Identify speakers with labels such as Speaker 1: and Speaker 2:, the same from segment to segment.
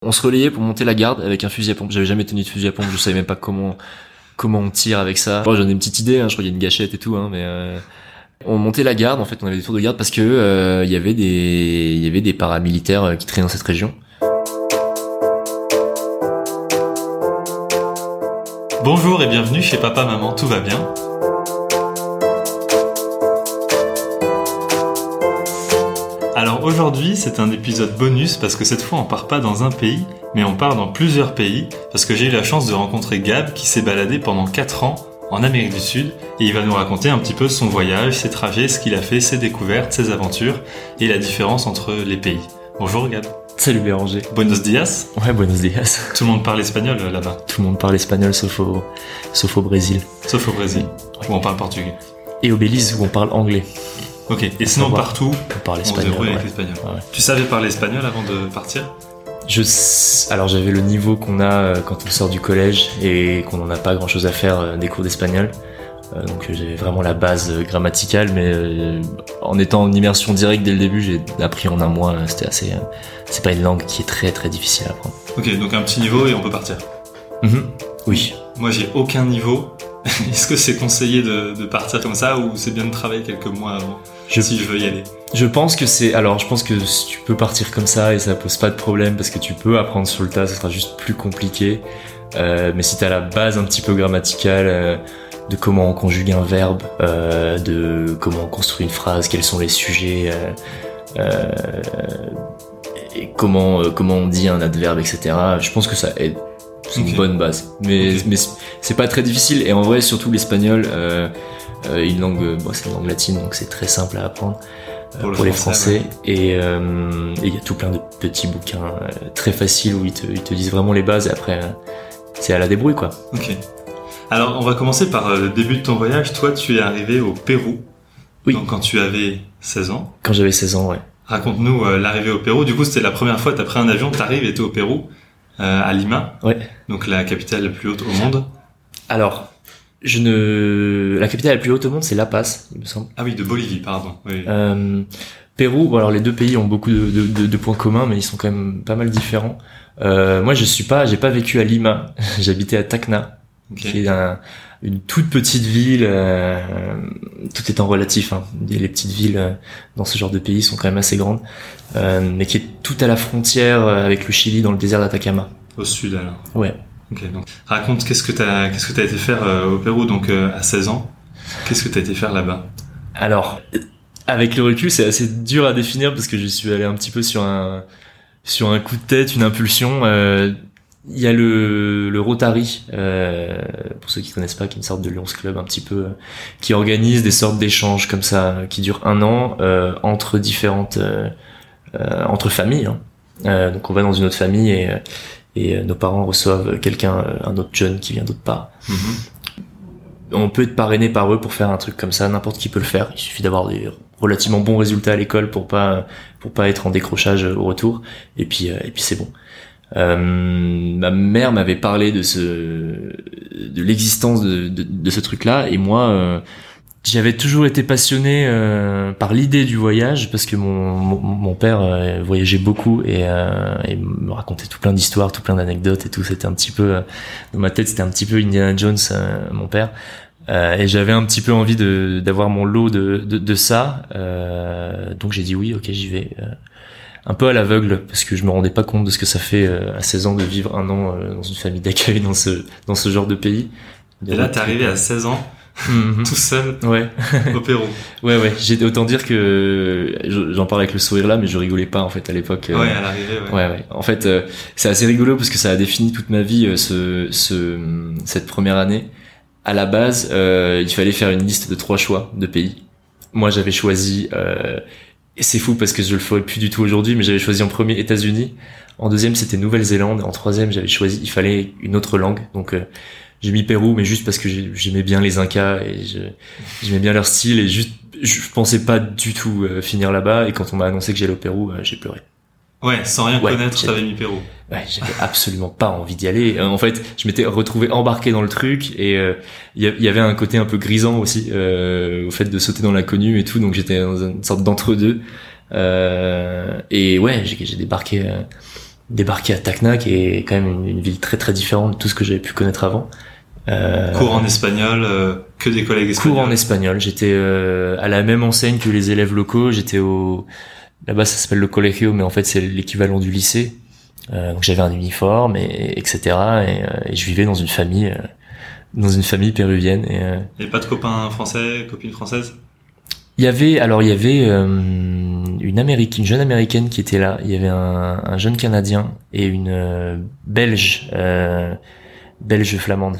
Speaker 1: On se relayait pour monter la garde avec un fusil à pompe. J'avais jamais tenu de fusil à pompe, je savais même pas comment comment on tire avec ça. Moi, j'en ai une petite idée, hein, je crois qu'il y a une gâchette et tout, hein, mais euh, on montait la garde. En fait, on avait des tours de garde parce que euh, il y avait des il y avait des paramilitaires euh, qui traînaient dans cette région.
Speaker 2: Bonjour et bienvenue chez Papa Maman, tout va bien? Aujourd'hui, c'est un épisode bonus parce que cette fois on part pas dans un pays, mais on part dans plusieurs pays parce que j'ai eu la chance de rencontrer Gab qui s'est baladé pendant 4 ans en Amérique du Sud et il va nous raconter un petit peu son voyage, ses trajets, ce qu'il a fait, ses découvertes, ses aventures et la différence entre les pays. Bonjour Gab.
Speaker 1: Salut Béranger.
Speaker 2: Buenos dias.
Speaker 1: Ouais, buenos dias.
Speaker 2: Tout le monde parle espagnol euh, là-bas.
Speaker 1: Tout le monde parle espagnol sauf au, sauf au Brésil.
Speaker 2: Sauf au Brésil, où on parle portugais.
Speaker 1: Et au Belize où on parle anglais.
Speaker 2: Ok, et sinon partout,
Speaker 1: On parle espagnol.
Speaker 2: débrouille
Speaker 1: ouais.
Speaker 2: avec l'espagnol.
Speaker 1: Ouais.
Speaker 2: Tu savais parler espagnol avant de partir?
Speaker 1: Je alors j'avais le niveau qu'on a euh, quand on sort du collège et qu'on n'en a pas grand chose à faire euh, des cours d'espagnol. Euh, donc j'avais vraiment la base grammaticale, mais en étant en immersion directe dès le début, j'ai appris en un mois. C'était assez. c'est pas une langue qui est très très difficile à apprendre.
Speaker 2: Ok, donc un petit niveau et on peut partir.
Speaker 1: Mhm. Oui.
Speaker 2: Moi, j'ai aucun niveau. Est-ce que c'est conseillé de, de partir comme ça ou c'est bien de travailler quelques mois avant?
Speaker 1: Je,
Speaker 2: si je veux y aller
Speaker 1: je pense que c'est. Alors je pense que tu peux partir comme ça et ça pose pas de problème parce que tu peux apprendre sur le tas. Ça sera juste plus compliqué. Euh, mais si t'as la base un petit peu grammaticale. euh, de comment on conjugue un verbe, euh, de comment on construit une phrase, quels sont les sujets, et comment comment on dit un adverbe, etc. Je pense que ça aide. C'est une bonne base, mais
Speaker 2: Ok.
Speaker 1: mais c'est pas très difficile. Et en vrai, surtout l'espagnol, une langue, euh, bon, c'est une langue latine, donc c'est très simple à apprendre euh,
Speaker 2: Pour
Speaker 1: pour,
Speaker 2: le
Speaker 1: les
Speaker 2: français,
Speaker 1: Français. Et euh, il y a tout plein de petits bouquins euh, très faciles où ils te, ils te disent vraiment les bases. Et après, euh, c'est à la débrouille, quoi.
Speaker 2: Ok. Alors, on va commencer par euh, le début de ton voyage. Toi, tu es arrivé au Pérou.
Speaker 1: Oui.
Speaker 2: Donc, quand tu avais 16 ans.
Speaker 1: Quand j'avais 16 ans, ouais.
Speaker 2: Raconte-nous euh, l'arrivée au Pérou. Du coup, c'était la première fois que tu as pris un avion, tu arrives et t'es au Pérou, euh, à Lima.
Speaker 1: Ouais.
Speaker 2: Donc, la capitale la plus haute au monde.
Speaker 1: Alors, je ne. La capitale la plus haute au monde, c'est La Paz, il me semble.
Speaker 2: Ah oui, de Bolivie, pardon. Oui.
Speaker 1: Euh, Pérou, bon, alors les deux pays ont beaucoup de, de- de- de points communs, mais ils sont quand même pas mal différents. Euh, moi, je suis pas, j'ai pas vécu à Lima. J'habitais à Tacna, qui est un- une toute petite ville. euh, tout étant relatif. Hein. Les petites villes dans ce genre de pays sont quand même assez grandes, mais qui est tout à la frontière avec le Chili, dans le désert d'Atacama.
Speaker 2: Au sud, alors.
Speaker 1: Ouais.
Speaker 2: Ok, donc raconte qu'est-ce que t'as qu'est-ce que t'as été faire euh, au Pérou donc euh, à 16 ans? Qu'est-ce que t'as été faire là-bas?
Speaker 1: Alors, avec le recul, c'est assez dur à définir parce que je suis allé un petit peu sur un sur un coup de tête, une impulsion. Euh, Il y a le, le Rotary, euh, pour ceux qui connaissent pas, qui est une sorte de Lions Club un petit peu, euh, qui organise des sortes d'échanges comme ça, qui durent un an entre différentes entre familles. hein. Donc on va dans une autre famille et, et euh, nos parents reçoivent quelqu'un, euh, un autre jeune qui vient d'autre part on peut être parrainé par eux pour faire un truc comme ça. N'importe qui peut le faire. Il suffit d'avoir des relativement bons résultats à l'école pour pas pour pas être en décrochage au retour. Et puis euh, et puis c'est bon. Euh, ma mère m'avait parlé de ce de l'existence de, de, de ce truc-là et moi euh, j'avais toujours été passionné euh, par l'idée du voyage parce que mon mon, mon père euh, voyageait beaucoup et, euh, et me racontait tout plein d'histoires, tout plein d'anecdotes et tout. C'était un petit peu euh, dans ma tête, c'était un petit peu Indiana Jones, euh, mon père. Et j'avais un petit peu envie de d'avoir mon lot de de, de ça. Donc j'ai dit oui, ok, j'y vais. Un peu à l'aveugle parce que je me rendais pas compte de ce que ça fait à 16 ans de vivre un an dans une famille d'accueil dans ce dans ce genre de pays.
Speaker 2: Et là, t'es arrivé à 16 ans,
Speaker 1: Mhm.
Speaker 2: tout seul
Speaker 1: Ouais.
Speaker 2: au Pérou.
Speaker 1: Ouais, ouais. J'ai autant dire que je- j'en parle avec le sourire là, mais je rigolais pas en fait à l'époque. euh,
Speaker 2: Ouais, à l'arrivée. Ouais.
Speaker 1: Ouais, ouais. En fait, euh, c'est assez rigolo parce que ça a défini toute ma vie, euh, ce, ce, cette première année. À la base, euh, il fallait faire une liste de trois choix de pays. Moi, j'avais choisi, euh, et c'est fou parce que je le ferais plus du tout aujourd'hui, mais j'avais choisi en premier États-Unis. En deuxième, c'était Nouvelle-Zélande. En troisième, j'avais choisi, il fallait une autre langue. Donc, euh, j'ai mis Pérou, mais juste parce que j'ai- j'aimais bien les Incas et j'aimais bien leur style et juste, je pensais pas du tout euh, finir là-bas. Et quand on m'a annoncé que j'allais au Pérou, euh, j'ai pleuré.
Speaker 2: Ouais, sans rien
Speaker 1: Ouais,
Speaker 2: connaître, t'avais mis Pérou.
Speaker 1: Ouais, j'avais absolument pas envie d'y aller. Euh, En fait, je m'étais retrouvé embarqué dans le truc et euh, il y, avait un côté un peu grisant aussi euh, au fait de sauter dans l'inconnu et tout. Donc j'étais dans une sorte d'entre-deux. Euh, et ouais, j'ai j'ai débarqué débarqué à Tacna, qui est quand même une, une ville très très différente de tout ce que j'avais pu connaître avant. Euh,
Speaker 2: Cours en espagnol, euh, que des collègues espagnols.
Speaker 1: cours en espagnol. J'étais euh, à la même enseigne que les élèves locaux. J'étais au là-bas ça s'appelle le colegio, mais en fait c'est l'équivalent du lycée. Euh, donc j'avais un uniforme et etc. Et, euh, et je vivais dans une famille euh, dans une famille péruvienne. Et euh,
Speaker 2: Et pas de copains français, copines françaises?
Speaker 1: Il y avait alors il y avait euh, une américaine, une jeune américaine qui était là. Il y avait un, un jeune canadien et une euh, belge euh, belge flamande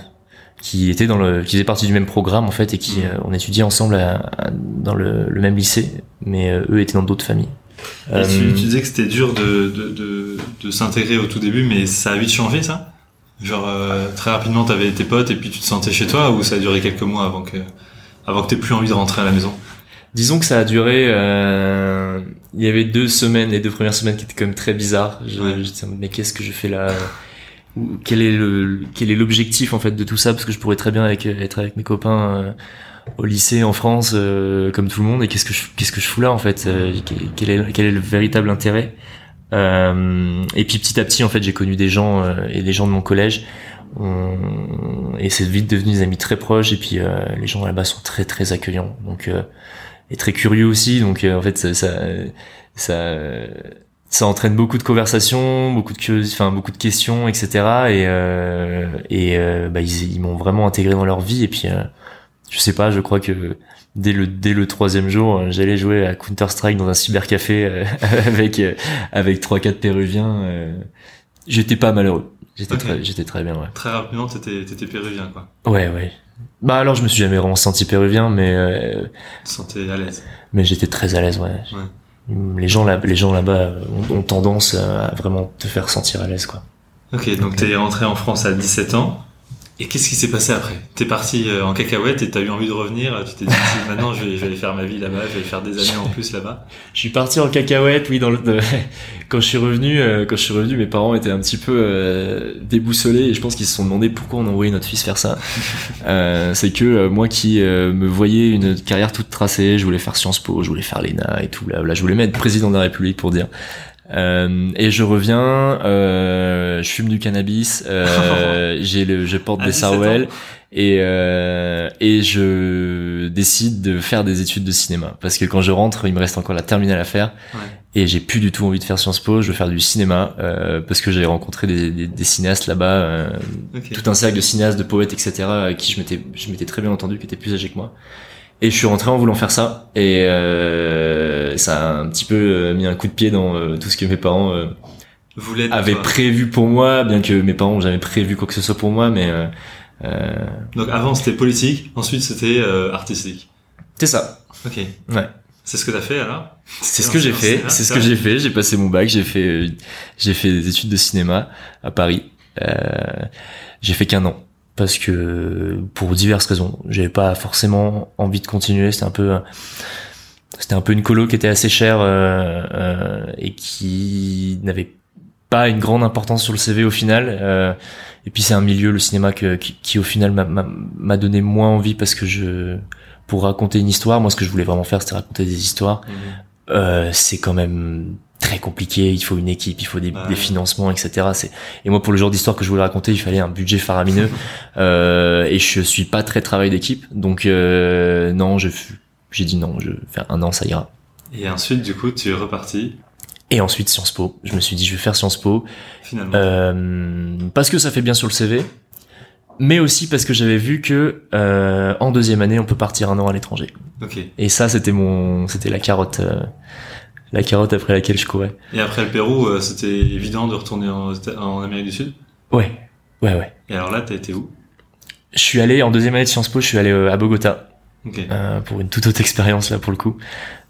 Speaker 1: qui était dans le qui faisait partie du même programme en fait et qui
Speaker 2: Mhm.
Speaker 1: euh, on étudiait ensemble à- à- dans le, le même lycée, mais euh, eux étaient dans d'autres familles.
Speaker 2: Et tu, tu disais que c'était dur de, de, de, de s'intégrer au tout début, mais ça a vite changé ça? Genre très rapidement t'avais tes potes et puis tu te sentais chez toi ou ça a duré quelques mois avant que avant que t'aies plus envie de rentrer à la maison?
Speaker 1: Disons que ça a duré. euh, il y avait deux semaines, les deux premières semaines qui étaient quand même très bizarres. Je,
Speaker 2: Ouais.
Speaker 1: j'étais en mode, mais qu'est-ce que je fais là? Quel est le quel est l'objectif en fait de tout ça? Parce que je pourrais très bien avec, être avec mes copains euh, au lycée en France euh, comme tout le monde. Et qu'est-ce que je qu'est-ce que je fous là en fait? Euh, Quel est quel est le véritable intérêt? Euh, Et puis petit à petit en fait j'ai connu des gens euh, et des gens de mon collège. On- Et c'est vite devenu des amis très proches et puis euh, les gens là-bas sont très très accueillants donc euh, et très curieux aussi donc euh, en fait ça ça ça, ça entraîne beaucoup de conversations beaucoup de enfin beaucoup de questions etc et euh, et euh, bah, ils, ils m'ont vraiment intégré dans leur vie et puis euh, je sais pas je crois que dès le dès le troisième jour euh, j'allais jouer à Counter Strike dans un cybercafé euh, avec euh, avec trois quatre péruviens euh, j'étais pas malheureux. J'étais très j'étais très bien ouais.
Speaker 2: Très rapidement t'étais t'étais péruvien quoi.
Speaker 1: ouais ouais bah alors je me suis jamais vraiment senti péruvien mais euh,
Speaker 2: sentais à l'aise.
Speaker 1: mais j'étais très à l'aise ouais. les gens là les gens là-bas ont, ont tendance à vraiment te faire sentir à l'aise quoi
Speaker 2: Ok, donc t'es rentré en France à 17 ans. Et qu'est-ce qui s'est passé après? T'es parti euh, en cacahuète et t'as eu envie de revenir. Tu t'es dit maintenant je vais, je vais aller faire ma vie là-bas, je vais faire des années en plus là-bas.
Speaker 1: je suis parti en cacahuète oui dans le de- quand je suis revenu euh, quand je suis revenu mes parents étaient un petit peu euh, déboussolés et je pense qu'ils se sont demandé pourquoi on envoyait notre fils faire ça euh, c'est que euh, moi qui euh, me voyais une carrière toute tracée je voulais faire Sciences Po je voulais faire l'ENA et tout là, là je voulais même être président de la République pour dire Euh, et je reviens, euh, je fume du cannabis, euh, j'ai le, je porte
Speaker 2: À
Speaker 1: des
Speaker 2: 17
Speaker 1: sarouels et euh, et je décide de faire des études de cinéma parce que quand je rentre, il me reste encore la terminale à faire
Speaker 2: Ouais.
Speaker 1: et j'ai plus du tout envie de faire Sciences Po, je veux faire du cinéma euh, parce que j'ai rencontré des, des, des cinéastes là-bas, euh,
Speaker 2: Ok.
Speaker 1: tout un cercle de cinéastes, de poètes, etc. avec qui je m'étais je m'étais très bien entendu, qui étaient plus âgés que moi. Et je suis rentré en voulant faire ça et euh, ça a un petit peu euh, mis un coup de pied dans euh, tout ce que mes parents euh, avaient prévu pour moi, bien que mes parents n'ont jamais prévu quoi que ce soit pour moi, mais
Speaker 2: Donc avant c'était politique, ensuite c'était artistique.
Speaker 1: c'est ça.
Speaker 2: Ok.
Speaker 1: Ouais.
Speaker 2: C'est ce que t'as fait alors?
Speaker 1: C'est ce que j'ai fait. C'est ce que j'ai fait. J'ai passé mon bac. J'ai fait euh, j'ai fait des études de cinéma à Paris. Euh, j'ai fait qu'un an parce que pour diverses raisons, j'avais pas forcément envie de continuer. C'était un peu c'était un peu une colo qui était assez chère euh, euh, et qui n'avait pas une grande importance sur le CV au final. Euh, et puis c'est un milieu, le cinéma, que, qui, qui, au final m'a- donné moins envie parce que je pour raconter une histoire, moi ce que je voulais vraiment faire c'était raconter des histoires. Euh, c'est quand même très compliqué. Il faut une équipe, il faut des,
Speaker 2: Ouais.
Speaker 1: des financements, etc. C'est et moi pour le genre d'histoire que je voulais raconter, il fallait un budget faramineux. euh, et je suis pas très travail d'équipe, donc euh, non, je j'ai dit non, je vais faire un an, ça ira.
Speaker 2: Et ensuite du coup tu es reparti
Speaker 1: Et ensuite Sciences Po. Je me suis dit je vais faire Sciences Po
Speaker 2: finalement.
Speaker 1: euh, parce que ça fait bien sur le CV, mais aussi parce que j'avais vu que euh, en deuxième année on peut partir un an à l'étranger.
Speaker 2: Ok.
Speaker 1: Et ça c'était mon c'était la carotte euh, la carotte après laquelle je courais.
Speaker 2: Et après le Pérou, euh, c'était évident de retourner en, en Amérique du Sud?
Speaker 1: Ouais, ouais, ouais.
Speaker 2: Et alors là t'as été où?
Speaker 1: Je suis allé en deuxième année de Sciences Po, je suis allé euh, à Bogota Euh, pour une toute autre expérience là pour le coup.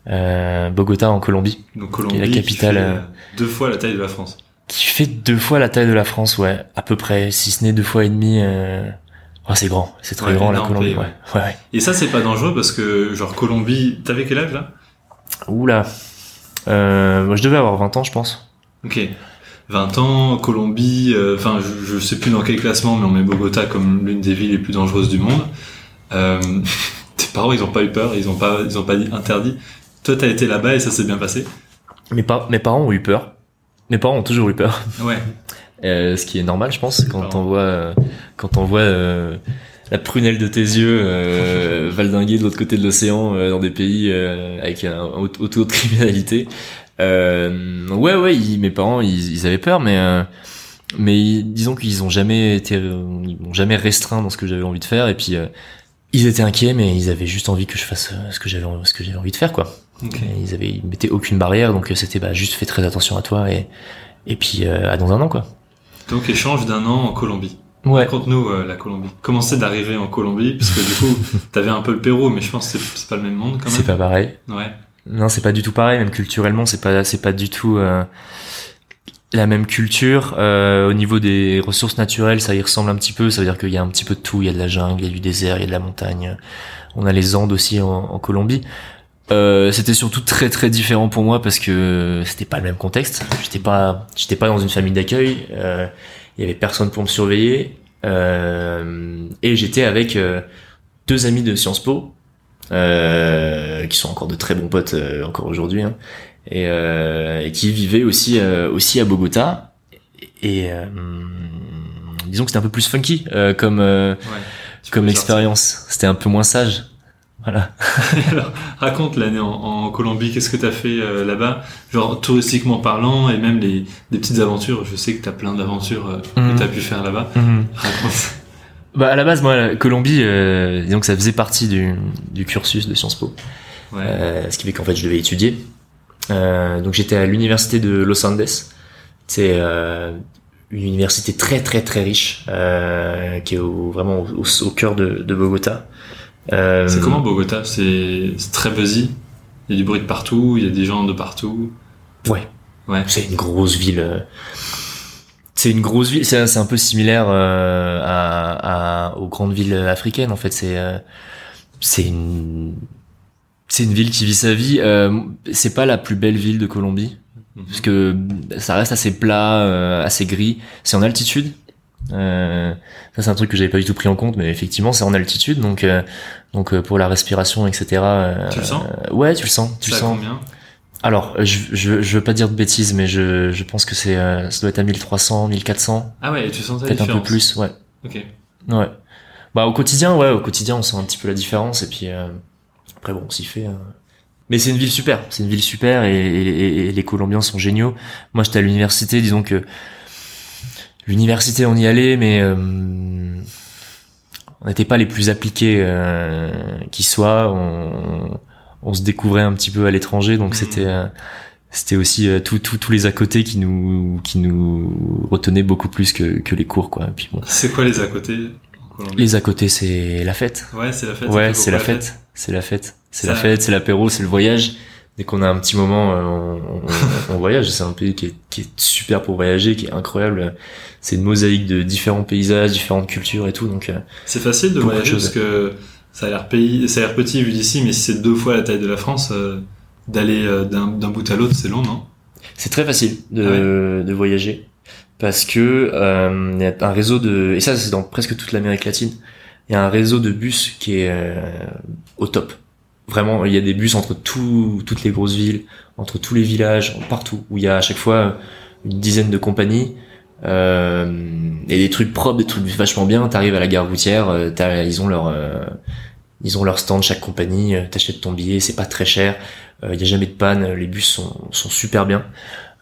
Speaker 1: Euh, Bogota en Colombie,
Speaker 2: Donc Colombie,
Speaker 1: et la
Speaker 2: qui
Speaker 1: capitale,
Speaker 2: fait,
Speaker 1: euh,
Speaker 2: deux fois la taille de la France.
Speaker 1: qui fait deux fois la taille de la France, ouais, à peu près, si ce n'est deux fois et demi. Oh, c'est grand, c'est très
Speaker 2: Ouais,
Speaker 1: grand la Colombie,
Speaker 2: pays,
Speaker 1: ouais. ouais, ouais.
Speaker 2: Et ça c'est pas dangereux parce que genre Colombie, t'avais quel âge là?
Speaker 1: Oula, euh, moi je devais avoir 20 ans, je pense.
Speaker 2: Ok. 20 ans, Colombie, euh, enfin je, je sais plus dans quel classement, mais on met Bogota comme l'une des villes les plus dangereuses du monde. Euh, tes parents ils ont pas eu peur, ils ont pas, ils ont pas dit interdit. Toi t'as été là-bas et ça s'est bien passé?
Speaker 1: Mes, pa- mes parents ont eu peur. Mes parents ont toujours eu peur.
Speaker 2: Ouais.
Speaker 1: Euh, ce qui est normal, je pense, quand on voit, euh, quand on voit euh, la prunelle de tes yeux euh, valdinguer de l'autre côté de l'océan euh, dans des pays euh, avec un haut haut taux de criminalité. Euh, ouais, ouais, ils- mes parents, ils, ils avaient peur, mais euh, mais ils- disons qu'ils ont jamais été, ils m'ont jamais restreint dans ce que j'avais envie de faire, et puis euh, ils étaient inquiets, mais ils avaient juste envie que je fasse euh, ce que j'avais, ce que j'avais envie de faire, quoi.
Speaker 2: Ok.
Speaker 1: Et Ils avaient, ils mettaient aucune barrière, donc euh, c'était bah juste fais très attention à toi et et puis euh, à dans un an, quoi.
Speaker 2: Donc échange d'un an en Colombie.
Speaker 1: Ouais.
Speaker 2: Raconte-nous euh, la Colombie. Comment c'est d'arriver en Colombie? Parce que du coup, t'avais un peu le Pérou, mais je pense que c'est- c'est pas le même monde quand
Speaker 1: C'est
Speaker 2: même.
Speaker 1: pas pareil.
Speaker 2: Ouais.
Speaker 1: Non, c'est pas du tout pareil. Même culturellement, c'est pas, c'est pas du tout euh, la même culture. Euh, au niveau des ressources naturelles, ça y ressemble un petit peu. Ça veut dire qu'il y a un petit peu de tout. Il y a de la jungle, il y a du désert, il y a de la montagne. On a les Andes aussi en, Colombie. Euh, c'était surtout très très différent pour moi parce que c'était pas le même contexte. J'étais pas, j'étais pas dans une famille d'accueil. Euh, il y avait personne pour me surveiller. Euh, et j'étais avec euh, deux amis de Sciences Po qui sont encore de très bons potes encore aujourd'hui, hein, et, euh, et qui vivaient aussi euh, aussi à Bogota. Et euh, disons que c'était un peu plus funky euh, comme euh,
Speaker 2: ouais. Tu
Speaker 1: comme expérience. C'était un peu moins sage. Voilà.
Speaker 2: Alors, raconte l'année en, en Colombie. Qu'est-ce que t'as fait euh, là-bas? Genre touristiquement parlant et même les des petites aventures. Je sais que t'as plein d'aventures euh,
Speaker 1: Mhm.
Speaker 2: que t'as pu faire là-bas. Raconte.
Speaker 1: Bah à la base, moi, la Colombie, euh, disons que ça faisait partie du, du cursus de Sciences Po.
Speaker 2: Ouais.
Speaker 1: Ce qui fait qu'en fait je devais étudier. Euh, donc j'étais à l'université de Los Andes. C'est euh, une université très très très riche euh, qui est au, vraiment au, cœur de, de Bogota. Euh,
Speaker 2: C'est comment Bogota? C'est très busy. Il y a du bruit de partout. Il y a des gens de partout.
Speaker 1: Ouais.
Speaker 2: Ouais.
Speaker 1: C'est une grosse ville. C'est une grosse ville. C'est un peu similaire euh, à, à- aux grandes villes africaines en fait. C'est c'est une c'est une ville qui vit sa vie. Euh, c'est pas la plus belle ville de Colombie.
Speaker 2: Mhm.
Speaker 1: parce que ça reste assez plat, euh, assez gris. C'est en altitude. Euh, ça c'est un truc que j'avais pas du tout pris en compte, mais effectivement c'est en altitude, donc euh, donc euh, pour la respiration, etc. euh,
Speaker 2: Tu le sens
Speaker 1: Ouais, tu le sens, tu le sens.
Speaker 2: combien
Speaker 1: Alors je, je je veux pas dire de bêtises, mais je je pense que c'est euh, ça doit être à 1300, 1400,
Speaker 2: Ah ouais. Tu sens la
Speaker 1: peut-être un peu plus, ouais.
Speaker 2: Ok.
Speaker 1: Ouais. Bah au quotidien, ouais, au quotidien, on sent un petit peu la différence et puis euh, après bon, on s'y fait. euh. Mais c'est une ville super, c'est une ville super et, et- et les Colombiens sont géniaux. Moi, j'étais à l'université, disons que l'université, on y allait, mais euh, on n'était pas les plus appliqués euh, qui soient. On, on se découvrait un petit peu à l'étranger, donc
Speaker 2: Mhm.
Speaker 1: c'était euh, c'était aussi tout- tout- tous les à côté qui nous qui nous retenaient beaucoup plus que, que les cours, quoi. Et puis bon.
Speaker 2: C'est quoi les à côté
Speaker 1: Les à côté, c'est la fête.
Speaker 2: Ouais, c'est la fête.
Speaker 1: Ouais, c'est la fête. C'est la fête. C'est la fête, c'est l'apéro, c'est le voyage. Dès qu'on a un petit moment, euh, on, on- on voyage. C'est un pays qui est, qui est super pour voyager, qui est incroyable. C'est une mosaïque de différents paysages, différentes cultures et tout. Donc, euh,
Speaker 2: C'est facile de voyager parce que ça a l'air pays, ça a l'air petit vu d'ici, mais si c'est deux fois la taille de la France, euh, d'aller euh, d'un bout à l'autre, c'est long, non?
Speaker 1: C'est très facile de,
Speaker 2: Ah
Speaker 1: de voyager parce que euh, il y a un réseau de et ça c'est dans presque toute l'Amérique latine. Il y a un réseau de bus qui est au top. Vraiment, il y a des bus entre tout, toutes les grosses villes, entre tous les villages, partout, où il y a à chaque fois une dizaine de compagnies, euh, et des trucs propres, des trucs vachement bien. T'arrives à la gare routière, euh, ils ont leur, euh, ils ont leur stand chaque compagnie. euh, T'achètes ton billet, c'est pas très cher. euh, Il y a jamais de panne, les bus sont, sont super bien.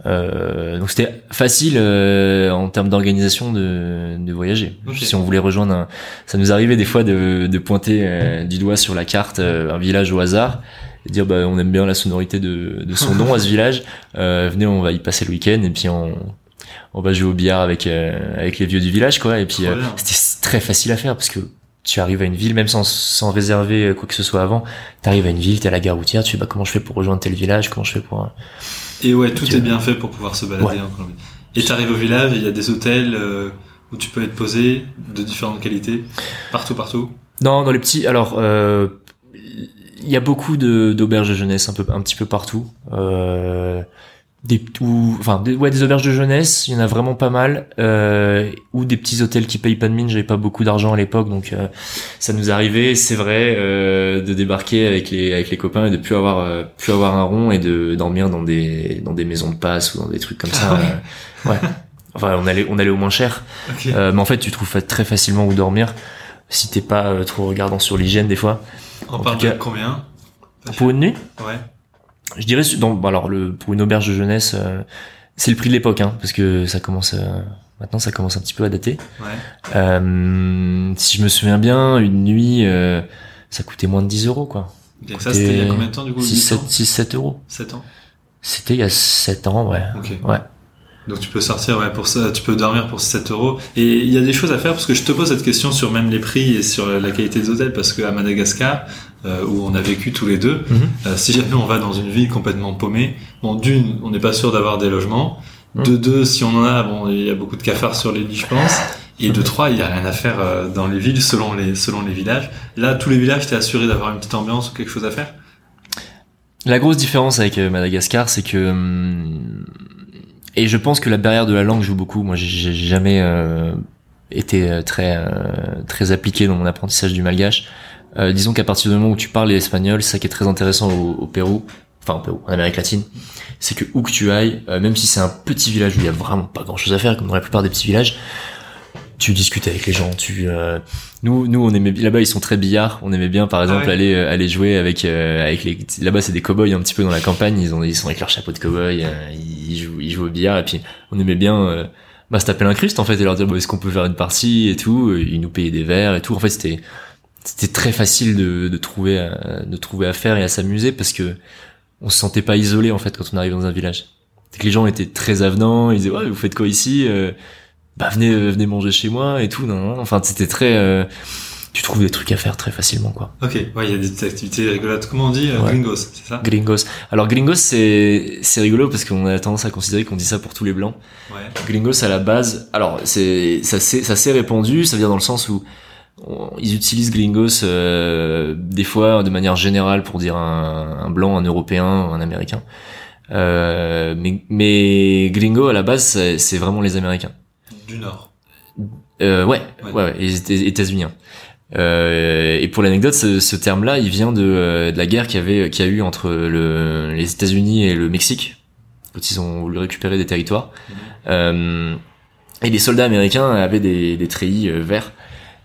Speaker 1: Euh, donc c'était facile euh, en termes d'organisation de, de voyager. Si on voulait rejoindre un, ça nous arrivait des fois de, de pointer euh, du doigt sur la carte euh, un village au hasard et dire bah on aime bien la sonorité de, de son nom à ce village. Euh, venez, on va y passer le week-end et puis on on va jouer au billard avec euh, avec les vieux du village quoi. Et puis euh, c'était très facile à faire parce que tu arrives à une ville même sans sans réserver quoi que ce soit avant. T'arrives à une ville, t'es à la gare routière, tu fais bah comment je fais pour rejoindre tel village, comment je fais pour
Speaker 2: Et ouais, tout est bien fait pour pouvoir se balader
Speaker 1: Ouais.
Speaker 2: en Colombie. Et t'arrives au village, il y a des hôtels euh, où tu peux être posé de différentes qualités, partout, partout.
Speaker 1: Non, dans les petits. Alors, euh, il y a beaucoup de d'auberges de jeunesse un peu un petit peu partout. Euh, des ou enfin des, ouais des auberges de jeunesse il y en a vraiment pas mal euh, ou des petits hôtels qui payent pas de mine. J'avais pas beaucoup d'argent à l'époque donc euh, ça nous arrivait c'est vrai euh, de débarquer avec les avec les copains et de plus avoir euh, plus avoir un rond et de dormir dans des dans des maisons de passe ou dans des trucs comme ça.
Speaker 2: Ah ouais.
Speaker 1: euh, ouais. Enfin on allait on allait au moins cher.
Speaker 2: Ok.
Speaker 1: Euh, mais en fait tu trouves très facilement où dormir si t'es pas trop regardant sur l'hygiène des fois.
Speaker 2: On
Speaker 1: en
Speaker 2: parle
Speaker 1: tout
Speaker 2: de combien?
Speaker 1: Pour une nuit?
Speaker 2: Ouais.
Speaker 1: Je dirais dans bon, alors le pour une auberge de jeunesse euh, c'est le prix de l'époque hein parce que ça commence euh, maintenant ça commence un petit peu à dater.
Speaker 2: Ouais.
Speaker 1: euh, si je me souviens bien une nuit euh, ça coûtait moins de 10 euros quoi.
Speaker 2: Et ça, c'était il y a combien de temps du coup
Speaker 1: 6
Speaker 2: 8
Speaker 1: 7,
Speaker 2: ans
Speaker 1: 6 7 euros.
Speaker 2: 7 ans?
Speaker 1: C'était il y a 7 ans ouais.
Speaker 2: Ok.
Speaker 1: ouais.
Speaker 2: Donc tu peux sortir ouais, pour ça, tu peux dormir pour 7 euros. Et il y a des choses à faire parce que je te pose cette question sur même les prix et sur la qualité des hôtels parce qu'à Madagascar, où on a vécu tous les deux,
Speaker 1: Mhm.
Speaker 2: euh, si jamais on va dans une ville complètement paumée, bon d'une, on n'est pas sûr d'avoir des logements.
Speaker 1: Mhm.
Speaker 2: De deux, si on en a, bon, il y a beaucoup de cafards sur les lits, je pense. Et de trois, il y a rien à faire euh, dans les villes selon les selon les villages. Là, tous les villages, t'es assuré d'avoir une petite ambiance ou quelque chose à faire?
Speaker 1: La grosse différence avec euh, Madagascar, c'est que hum, et je pense que la barrière de la langue joue beaucoup. Moi, j'ai- jamais euh, été euh, très euh, très appliqué dans mon apprentissage du malgache. Euh, disons qu'à partir du moment où tu parles l'espagnol, c'est ça qui est très intéressant au, au Pérou, enfin au Pérou, en Amérique latine, c'est que où que tu ailles, euh, même si c'est un petit village où il y a vraiment pas grand chose à faire, comme dans la plupart des petits villages, tu discutes avec les gens. Tu euh, nous nous on aimait là-bas ils sont très billards. On aimait bien par exemple
Speaker 2: ouais.
Speaker 1: aller euh, aller jouer avec euh, avec les là-bas c'est des cowboys un petit peu dans la campagne. Ils ont ils sont avec leur chapeau de cowboy. euh, ils jouent ils jouent au billard et puis on aimait bien bah se taper l'incruste en fait et leur dire bah, est-ce qu'on peut faire une partie et tout? Et Ils nous payaient des verres et tout. En fait c'était c'était très facile de, de trouver à, de trouver à faire et à s'amuser parce que on se sentait pas isolé en fait quand on arrive dans un village. C'est que les gens étaient très avenants, ils disaient ouais vous faites quoi ici Euh, Bah venez euh, venez manger chez moi et tout. Non, non. Enfin c'était très euh, tu trouves des trucs à faire très facilement quoi.
Speaker 2: Ok, ouais, il y a des activités rigolotes. Comment on dit euh,
Speaker 1: Ouais.
Speaker 2: Gringos, c'est ça?
Speaker 1: Gringos. Alors gringos c'est c'est rigolo parce qu'on a tendance à considérer qu'on dit ça pour tous les blancs.
Speaker 2: Ouais.
Speaker 1: Gringos à la base, alors c'est ça s'est ça s'est répandu, ça veut dire dans le sens où on- ils utilisent gringos euh, des fois de manière générale pour dire un, un blanc, un européen, un américain. Euh, mais mais gringo à la base c'est vraiment les américains.
Speaker 2: Du Nord.
Speaker 1: Euh, ouais,
Speaker 2: Ouais.
Speaker 1: ouais, ouais, les Éta- États-Unis. Euh, et pour l'anecdote, ce, ce terme-là, il vient de, euh, de la guerre qu'il y avait, qu'il y a eu entre le, les États-Unis et le Mexique, quand ils ont voulu récupérer des territoires. Euh, et les soldats américains avaient des, des treillis euh, verts.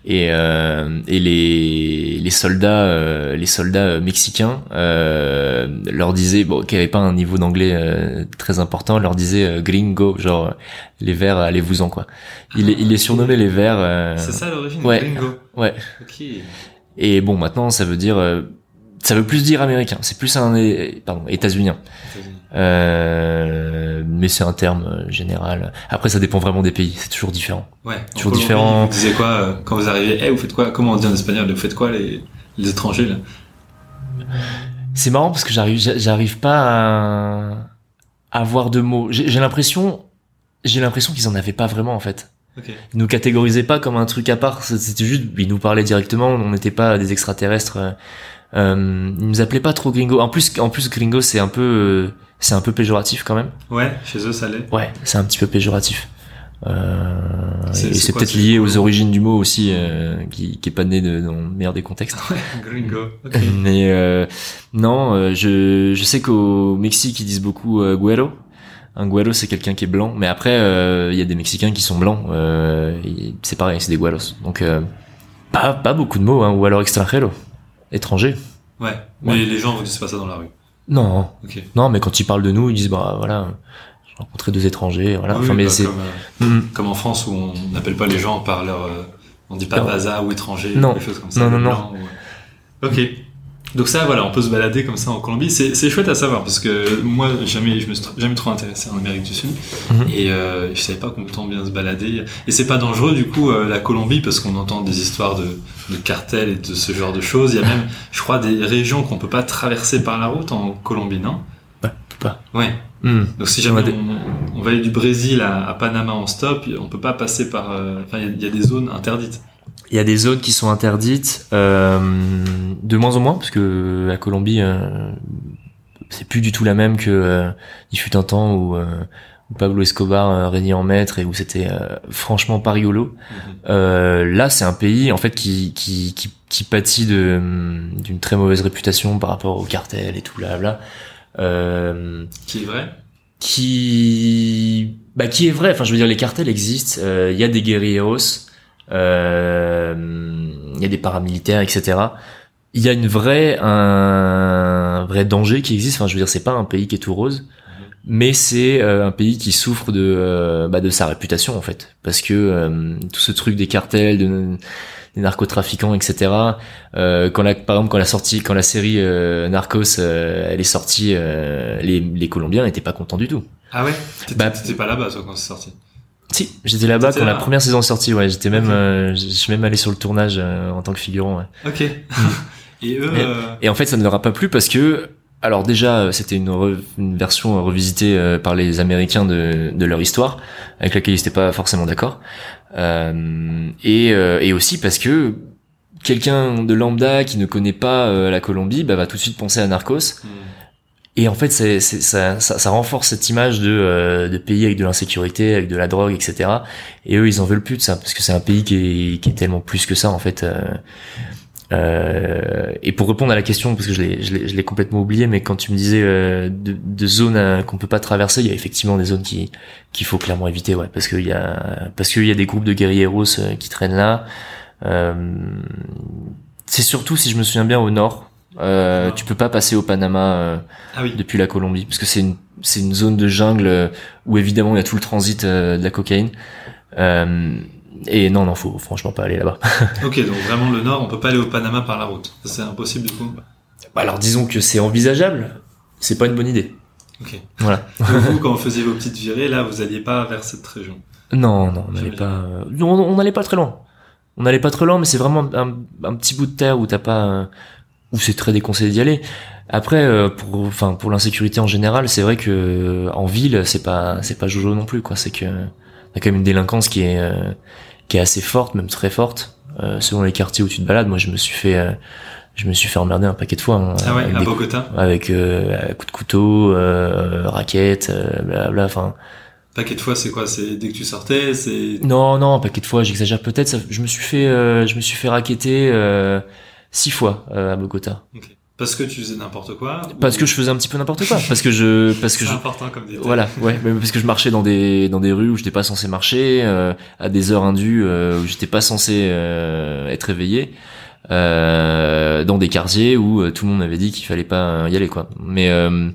Speaker 1: Et, euh, et les, les soldats, euh, les soldats euh, mexicains euh, leur disaient, bon, qui n'avaient pas un niveau d'anglais euh, très important, leur disaient euh, gringo, genre les verts, allez-vous-en quoi. Il, les- il les surnommait les verts. euh,
Speaker 2: C'est ça l'origine
Speaker 1: ouais.
Speaker 2: Gringo.
Speaker 1: Ouais.
Speaker 2: Ok.
Speaker 1: Et bon, maintenant, ça veut dire, euh, ça veut plus dire américain. C'est plus un, pardon, états-unien. Euh, mais c'est un terme euh, général. Après, ça dépend vraiment des pays. C'est toujours différent.
Speaker 2: Ouais.
Speaker 1: Toujours
Speaker 2: Colombie,
Speaker 1: différent.
Speaker 2: Vous disiez quoi euh, quand vous arrivez Eh, vous faites quoi? Comment on dit en espagnol? Vous faites quoi les, les étrangers là?
Speaker 1: C'est marrant parce que j'arrive, j'a- j'arrive pas à, avoir de mots. J'ai l'impression, j'ai l'impression qu'ils en avaient pas vraiment en fait.
Speaker 2: Ok.
Speaker 1: Ils nous catégorisaient pas comme un truc à part. C'était juste, ils nous parlaient directement. On n'était pas des extraterrestres. euh, Euh, ils nous appelaient pas trop gringo. En plus, en plus, gringo, c'est un peu, c'est un peu péjoratif quand même.
Speaker 2: Ouais, chez eux ça l'est.
Speaker 1: Ouais, c'est un petit peu péjoratif. Euh, et
Speaker 2: c'est
Speaker 1: peut-être lié aux origines du mot aussi, euh, qui, qui est pas né de, dans le meilleur des contextes.
Speaker 2: Gringo. Ok.
Speaker 1: Mais euh, non, euh, je, je sais qu'au Mexique ils disent beaucoup euh, güero. Un güero c'est quelqu'un qui est blanc, mais après euh, il y a des Mexicains qui sont blancs. Euh, c'est pareil, c'est des güeros. Donc euh, pas pas beaucoup de mots, hein, ou alors extranjero, étranger.
Speaker 2: Ouais. Mais
Speaker 1: Ouais.
Speaker 2: les gens vous disent pas ça dans la rue.
Speaker 1: Non, non, mais quand ils parlent de nous, ils disent bah voilà, j'ai rencontré deux étrangers, voilà.
Speaker 2: Ah oui,
Speaker 1: enfin, mais
Speaker 2: bah,
Speaker 1: c'est
Speaker 2: comme, euh,
Speaker 1: Mm.
Speaker 2: comme en France où on n'appelle pas les gens par leur. euh, on dit pas
Speaker 1: Non.
Speaker 2: baza ou étranger,
Speaker 1: Non.
Speaker 2: ou des choses comme ça.
Speaker 1: Non, non,
Speaker 2: ou- Ok. Donc ça, voilà, on peut se balader comme ça en Colombie. C'est chouette à savoir parce que moi, jamais, je me suis jamais trop intéressé en Amérique du Sud
Speaker 1: Mhm.
Speaker 2: et euh, je savais pas qu'on peut tant bien se balader. Et c'est pas dangereux du coup euh, la Colombie parce qu'on entend des histoires de, de cartels et de ce genre de choses. Il y a même, je crois, des régions qu'on peut pas traverser par la route en Colombie, non?
Speaker 1: Ouais, pas.
Speaker 2: Ouais.
Speaker 1: Hmm.
Speaker 2: Donc si jamais
Speaker 1: On
Speaker 2: va aller du Brésil à, à Panama en stop, on peut pas passer par. euh, Enfin, il y a- il y, a des zones interdites.
Speaker 1: Il y a des zones qui sont interdites, euh, de moins en moins, parce que la Colombie, euh, c'est plus du tout la même que euh, il fut un temps où, où Pablo Escobar régnait en maître et où c'était franchement pas rigolo. Euh, là, c'est un pays en fait qui qui qui, qui pâtit de hum, d'une très mauvaise réputation par rapport au cartel et tout là là.
Speaker 2: Qui est vrai?
Speaker 1: qui bah qui est vrai. Enfin je veux dire les cartels existent. Il y a des guerrilleros il y a des paramilitaires etc il y a une vraie un, vrai danger qui existe. Enfin je veux dire c'est pas un pays qui est tout rose mais c'est euh, un pays qui souffre de euh, bah, de sa réputation en fait. Parce que euh, tout ce truc des cartels de des narcotrafiquants etc euh, quand la par exemple quand la sortie quand la série euh, Narcos euh, elle est sortie euh, les les Colombiens étaient pas contents du tout.
Speaker 2: Ah ouais? T'étais
Speaker 1: Bah,
Speaker 2: pas là-bas, toi, quand c'est sorti?
Speaker 1: Si j'étais là-bas quand la première saison est sortie ouais j'étais même euh, je suis même allé sur le tournage euh, en tant que figurant ouais.
Speaker 2: Ok. Et eux,
Speaker 1: Mais-
Speaker 2: euh,
Speaker 1: Et en fait, ça ne leur a pas plu parce que, alors déjà, c'était une, re- une version revisitée par les Américains de, de leur histoire, avec laquelle ils n'étaient pas forcément d'accord. Et, et aussi parce que quelqu'un de lambda qui ne connaît pas la Colombie bah, va tout de suite penser à Narcos.
Speaker 2: hmm.
Speaker 1: Et en fait, c'est, ça, ça, ça renforce cette image de, euh, de pays avec de l'insécurité, avec de la drogue, etc. Et eux, ils en veulent plus de ça, parce que c'est un pays qui est, qui est tellement plus que ça, en fait. euh, euh, et pour répondre à la question, parce que je l'ai, complètement oublié, mais quand tu me disais euh, de, de zones euh, qu'on peut pas traverser, il y a effectivement des zones qui qu'il faut clairement éviter, ouais, parce qu'il y a parce qu'il y a des groupes de guerrieros euh, qui traînent là. C'est surtout, si je me souviens bien, au nord. Euh, tu peux pas passer au Panama. euh,
Speaker 2: Ah oui.
Speaker 1: depuis la Colombie parce que c'est une c'est une zone de jungle euh, où évidemment il y a tout le transit euh, de la cocaïne euh, et non non faut franchement pas aller là-bas
Speaker 2: Ok, donc vraiment le nord, on peut pas aller au Panama par la route. C'est impossible du coup.
Speaker 1: Bah, alors disons que c'est envisageable c'est pas une bonne idée
Speaker 2: Ok.
Speaker 1: voilà
Speaker 2: vous, quand vous faisiez vos petites virées, là, vous alliez pas vers cette région.
Speaker 1: non non on n'allait pas euh, on n'allait pas très loin on n'allait pas très loin mais c'est vraiment un, un petit bout de terre où t'as pas euh, où c'est très déconseillé d'y aller après euh, pour enfin pour l'insécurité en général c'est vrai que euh, en ville c'est pas c'est pas jojo non plus quoi c'est que t'as quand même une délinquance qui est euh, qui est assez forte même très forte selon les quartiers où tu te balades moi je me suis fait je me suis fait emmerder un paquet de fois hein,
Speaker 2: Ah ouais,
Speaker 1: avec
Speaker 2: à
Speaker 1: des-
Speaker 2: Bogota.
Speaker 1: avec euh, coups de couteau euh, raquettes euh, blabla enfin
Speaker 2: Paquet de fois, c'est quoi? C'est dès que tu sortais, c'est.
Speaker 1: non non un paquet de fois j'exagère peut-être je me suis fait euh, je me suis fait raqueter euh, six fois euh, à Bogota
Speaker 2: Ok. Parce que tu faisais n'importe quoi
Speaker 1: parce
Speaker 2: ou-
Speaker 1: que je faisais un petit peu n'importe quoi parce que je parce que je
Speaker 2: important comme détail.
Speaker 1: Voilà, ouais, mais parce que je marchais dans des dans des rues où j'étais pas censé marcher, euh, à des heures indues euh, où j'étais pas censé euh, être éveillé, euh, dans des quartiers où euh, tout le monde m'avait dit qu'il fallait pas y aller quoi. Mais euh,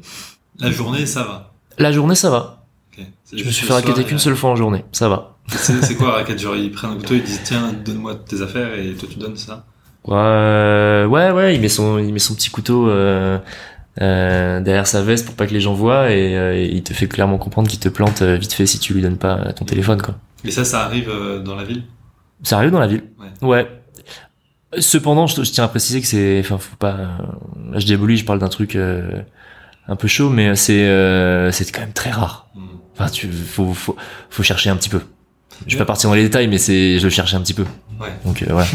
Speaker 2: La journée, ça va.
Speaker 1: la journée ça va.
Speaker 2: Ok. C'est
Speaker 1: Je me suis fait raqueter qu'une seule fois en journée, ça va.
Speaker 2: C'est c'est quoi raquette Genre ils prennent un couteau, ils disent tiens, donne-moi tes affaires et toi tu donnes ça?
Speaker 1: Ouais, ouais, ouais, il met son il met son petit couteau euh, euh, derrière sa veste pour pas que les gens voient et, euh, et il te fait clairement comprendre qu'il te plante euh, vite fait si tu lui donnes pas ton téléphone quoi.
Speaker 2: Mais ça, ça arrive euh, dans la ville?
Speaker 1: Ça arrive dans la ville.
Speaker 2: Ouais.
Speaker 1: Ouais. Cependant, je, je tiens à préciser que c'est, enfin, faut pas. euh, Là, je diabolise, je parle d'un truc euh, un peu chaud, mais c'est, euh, c'est quand même très rare.
Speaker 2: Hmm.
Speaker 1: Enfin, tu, faut, faut, faut chercher un petit peu. Je vais pas partir dans les détails, mais c'est, je le cherchais un petit peu.
Speaker 2: Ouais.
Speaker 1: Donc euh, voilà.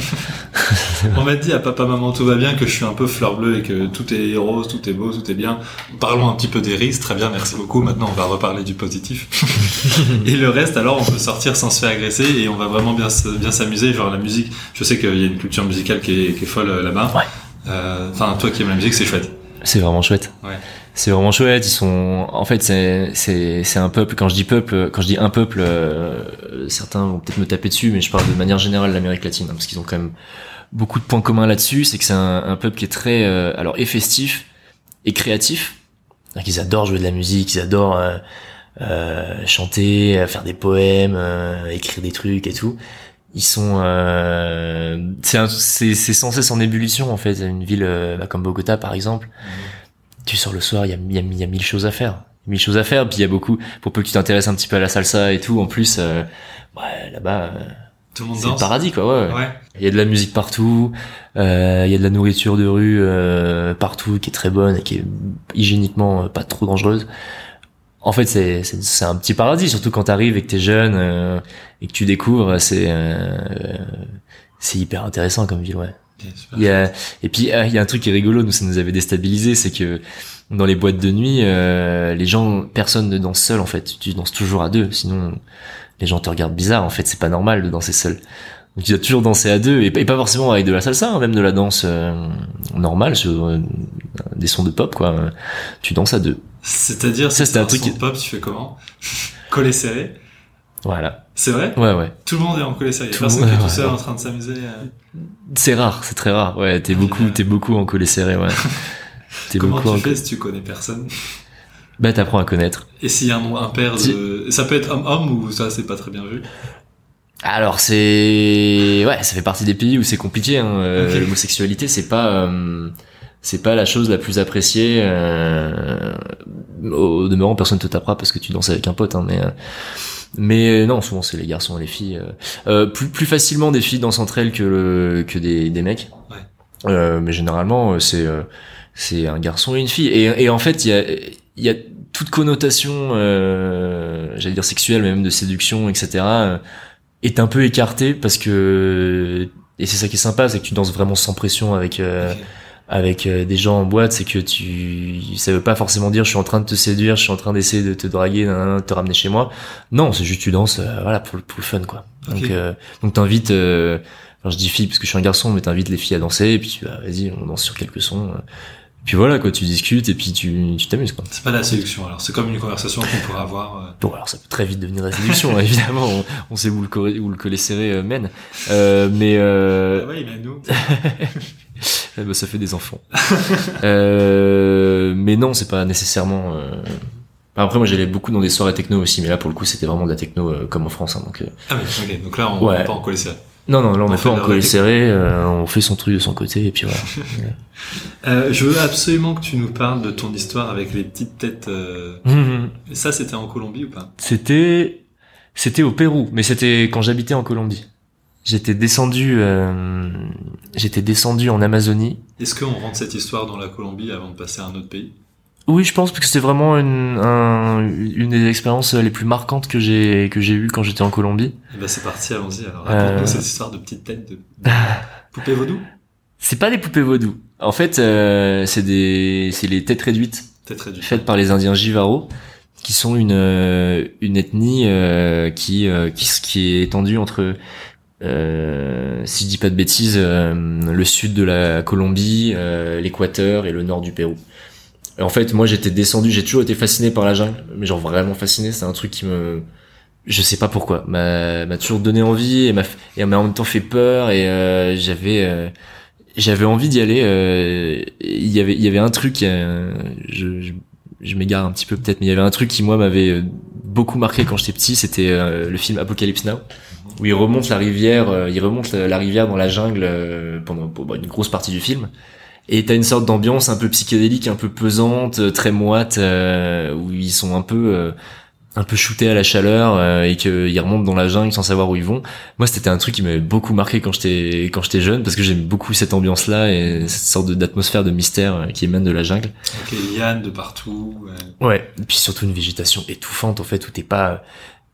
Speaker 2: On m'a dit à papa, maman, tout va bien, que je suis un peu fleur bleue et que tout est rose, tout est beau, tout est bien. Parlons un petit peu des risques, très bien, merci beaucoup. Maintenant, on va reparler du positif. et le reste, alors, on peut sortir sans se faire agresser et on va vraiment bien, bien s'amuser. Genre la musique, je sais qu'il y a une culture musicale qui est, qui est folle euh, là-bas.
Speaker 1: Ouais.
Speaker 2: Euh, Enfin, toi qui aimes la musique, c'est chouette.
Speaker 1: C'est vraiment chouette.
Speaker 2: Ouais.
Speaker 1: C'est vraiment chouette. Ils sont, en fait, c'est, c'est, c'est un peuple. Quand je dis peuple, quand je dis un peuple, euh, certains vont peut-être me taper dessus, mais je parle de manière générale de l'Amérique latine, hein, parce qu'ils ont quand même beaucoup de points communs là-dessus. C'est que c'est un, peuple qui est très, euh, alors, et festif et créatif. C'est-à-dire qu'ils adorent jouer de la musique, ils adorent euh, euh, chanter, euh, faire des poèmes, euh, écrire des trucs et tout. Ils sont, c'est, c'est, c'est sans cesse en ébullition en fait. Une ville bah, comme Bogota par exemple tu sors le soir, il y a, y, a, y a mille choses à faire. Mille choses à faire, puis il y a beaucoup, pour peu que tu t'intéresses un petit peu à la salsa et tout, en plus, euh, ouais, là-bas, euh,
Speaker 2: Tout le monde
Speaker 1: c'est le paradis, quoi, ouais.
Speaker 2: Ouais.
Speaker 1: Il y a de la musique partout, euh, il y a de la nourriture de rue euh, partout qui est très bonne et qui est hygiéniquement euh, pas trop dangereuse. En fait, c'est c'est c'est un petit paradis, surtout quand t'arrives et que t'es jeune euh, et que tu découvres, c'est euh, c'est hyper intéressant comme ville, ouais.
Speaker 2: Super.
Speaker 1: Il y a, et puis ah, il y a un truc qui est rigolo, nous ça nous avait déstabilisé, c'est que dans les boîtes de nuit, euh, les gens, personne ne danse seul en fait. Tu danses toujours à deux, sinon les gens te regardent bizarre. En fait, c'est pas normal de danser seul. Donc tu dois toujours danser à deux, et, et pas forcément avec de la salsa, hein, même de la danse euh, normale sur euh, des sons de pop quoi. Tu danses à deux.
Speaker 2: C'est-à-dire,
Speaker 1: Ça, c'était un truc qui-
Speaker 2: pop, tu fais comment? Collé serré?
Speaker 1: Voilà.
Speaker 2: C'est vrai
Speaker 1: Ouais ouais.
Speaker 2: Tout le monde est en collé serré. Il y a
Speaker 1: Tout le
Speaker 2: personne qui est tout seul en train de s'amuser. euh.
Speaker 1: C'est rare, c'est très rare. Ouais, t'es beaucoup, t'es beaucoup en serré. Ouais. T'es
Speaker 2: Comment
Speaker 1: beaucoup en
Speaker 2: tu fais si tu connais personne?
Speaker 1: Bah t'apprends à connaître.
Speaker 2: Et s'il y a un nom impair de... Ça peut être homme-homme ou ça, c'est pas très bien vu?
Speaker 1: Alors c'est ouais, ça fait partie des pays où c'est compliqué. Hein. Euh. L'homosexualité, c'est pas euh, c'est pas la chose la plus appréciée. Euh, au demeurant, personne te tapera parce que tu danses avec un pote. Hein, mais euh, mais non, souvent c'est les garçons et les filles. euh. Euh, plus plus facilement des filles dansent entre elles que le, que des des mecs.
Speaker 2: Ouais.
Speaker 1: Euh, mais généralement euh, c'est euh, c'est un garçon et une fille. Et et en fait il y a il y a toute connotation, euh, j'allais dire sexuelle, mais même de séduction, etc. euh, est un peu écarté parce que et c'est ça qui est sympa c'est que tu danses vraiment sans pression avec euh. Avec euh, des gens en boîte c'est que tu ça veut pas forcément dire je suis en train de te séduire je suis en train d'essayer de te draguer de te ramener chez moi. Non c'est juste tu danses euh, voilà pour le pour le fun quoi. Donc euh, donc t'invites euh, enfin je dis filles parce que je suis un garçon mais t'invites les filles à danser et puis tu vas vas-y on danse sur quelques sons euh. Puis voilà quoi tu discutes et puis tu tu t'amuses quoi
Speaker 2: C'est pas de la séduction, alors c'est comme une conversation qu'on pourrait avoir. euh.
Speaker 1: Bon, alors ça peut très vite devenir la séduction, hein, évidemment. On, on sait où le, collet- où le collet serré euh, mène. Euh, mais euh,
Speaker 2: Ah ouais, mais nous.
Speaker 1: eh ben, ça fait des enfants. euh, mais non, c'est pas nécessairement. euh, Après, moi, j'allais beaucoup dans des soirées techno aussi, mais là, pour le coup, c'était vraiment de la techno euh, comme en France. hein, donc, euh,
Speaker 2: Ah oui, ok. Donc là, on
Speaker 1: Ouais.
Speaker 2: pas en collé serré.
Speaker 1: Non, non, là, on
Speaker 2: fait
Speaker 1: pas en serré. euh, on fait son truc de son côté, et puis voilà.
Speaker 2: Euh, je veux absolument que tu nous parles de ton histoire avec les petites têtes. euh, Et ça, c'était en Colombie ou pas?
Speaker 1: C'était, c'était au Pérou, mais c'était quand j'habitais en Colombie. J'étais descendu, euh, j'étais descendu en Amazonie.
Speaker 2: Est-ce qu'on rentre cette histoire dans la Colombie avant de passer à un autre pays?
Speaker 1: Oui, je pense parce que c'était vraiment une, un- une des expériences les plus marquantes que j'ai que j'ai eues quand j'étais en Colombie.
Speaker 2: Eh ben c'est parti, allons-y. Alors
Speaker 1: Euh.
Speaker 2: raconte-nous cette histoire de petites têtes de, de poupées vaudou.
Speaker 1: C'est pas des poupées vaudou. En fait, euh, c'est des c'est les têtes réduites
Speaker 2: Peut-être réduit.
Speaker 1: faites par les Indiens Jivaro, qui sont une euh, une ethnie euh, qui euh, qui qui est étendue entre euh, si je dis pas de bêtises, euh, le sud de la Colombie, euh, l'Équateur et le nord du Pérou. En fait, moi, j'étais descendu, j'ai toujours été fasciné par la jungle, mais genre vraiment fasciné. C'est un truc qui me, je sais pas pourquoi, m'a m'a toujours donné envie et m'a et m'a en même temps fait peur et euh, j'avais euh, j'avais envie d'y aller. euh, Il y avait il y avait un truc, je, je m'égare un petit peu peut-être, mais il y avait un truc qui moi m'avait beaucoup marqué quand j'étais petit, c'était le film Apocalypse Now, où il remonte la rivière, il remonte la, rivière dans la jungle pendant bon, une grosse partie du film. Et t'as une sorte d'ambiance un peu psychédélique, un peu pesante, euh, très moite, euh, où ils sont un peu euh, un peu shootés à la chaleur euh, et qu'ils remontent dans la jungle sans savoir où ils vont. Moi, c'était un truc qui m'avait beaucoup marqué quand j'étais quand j'étais jeune parce que j'aime beaucoup cette ambiance-là et cette sorte d'atmosphère de mystère euh, qui émane de la jungle.
Speaker 2: Donc les lianes de partout. ouais.
Speaker 1: Ouais. Et puis surtout une végétation étouffante en fait où t'es pas,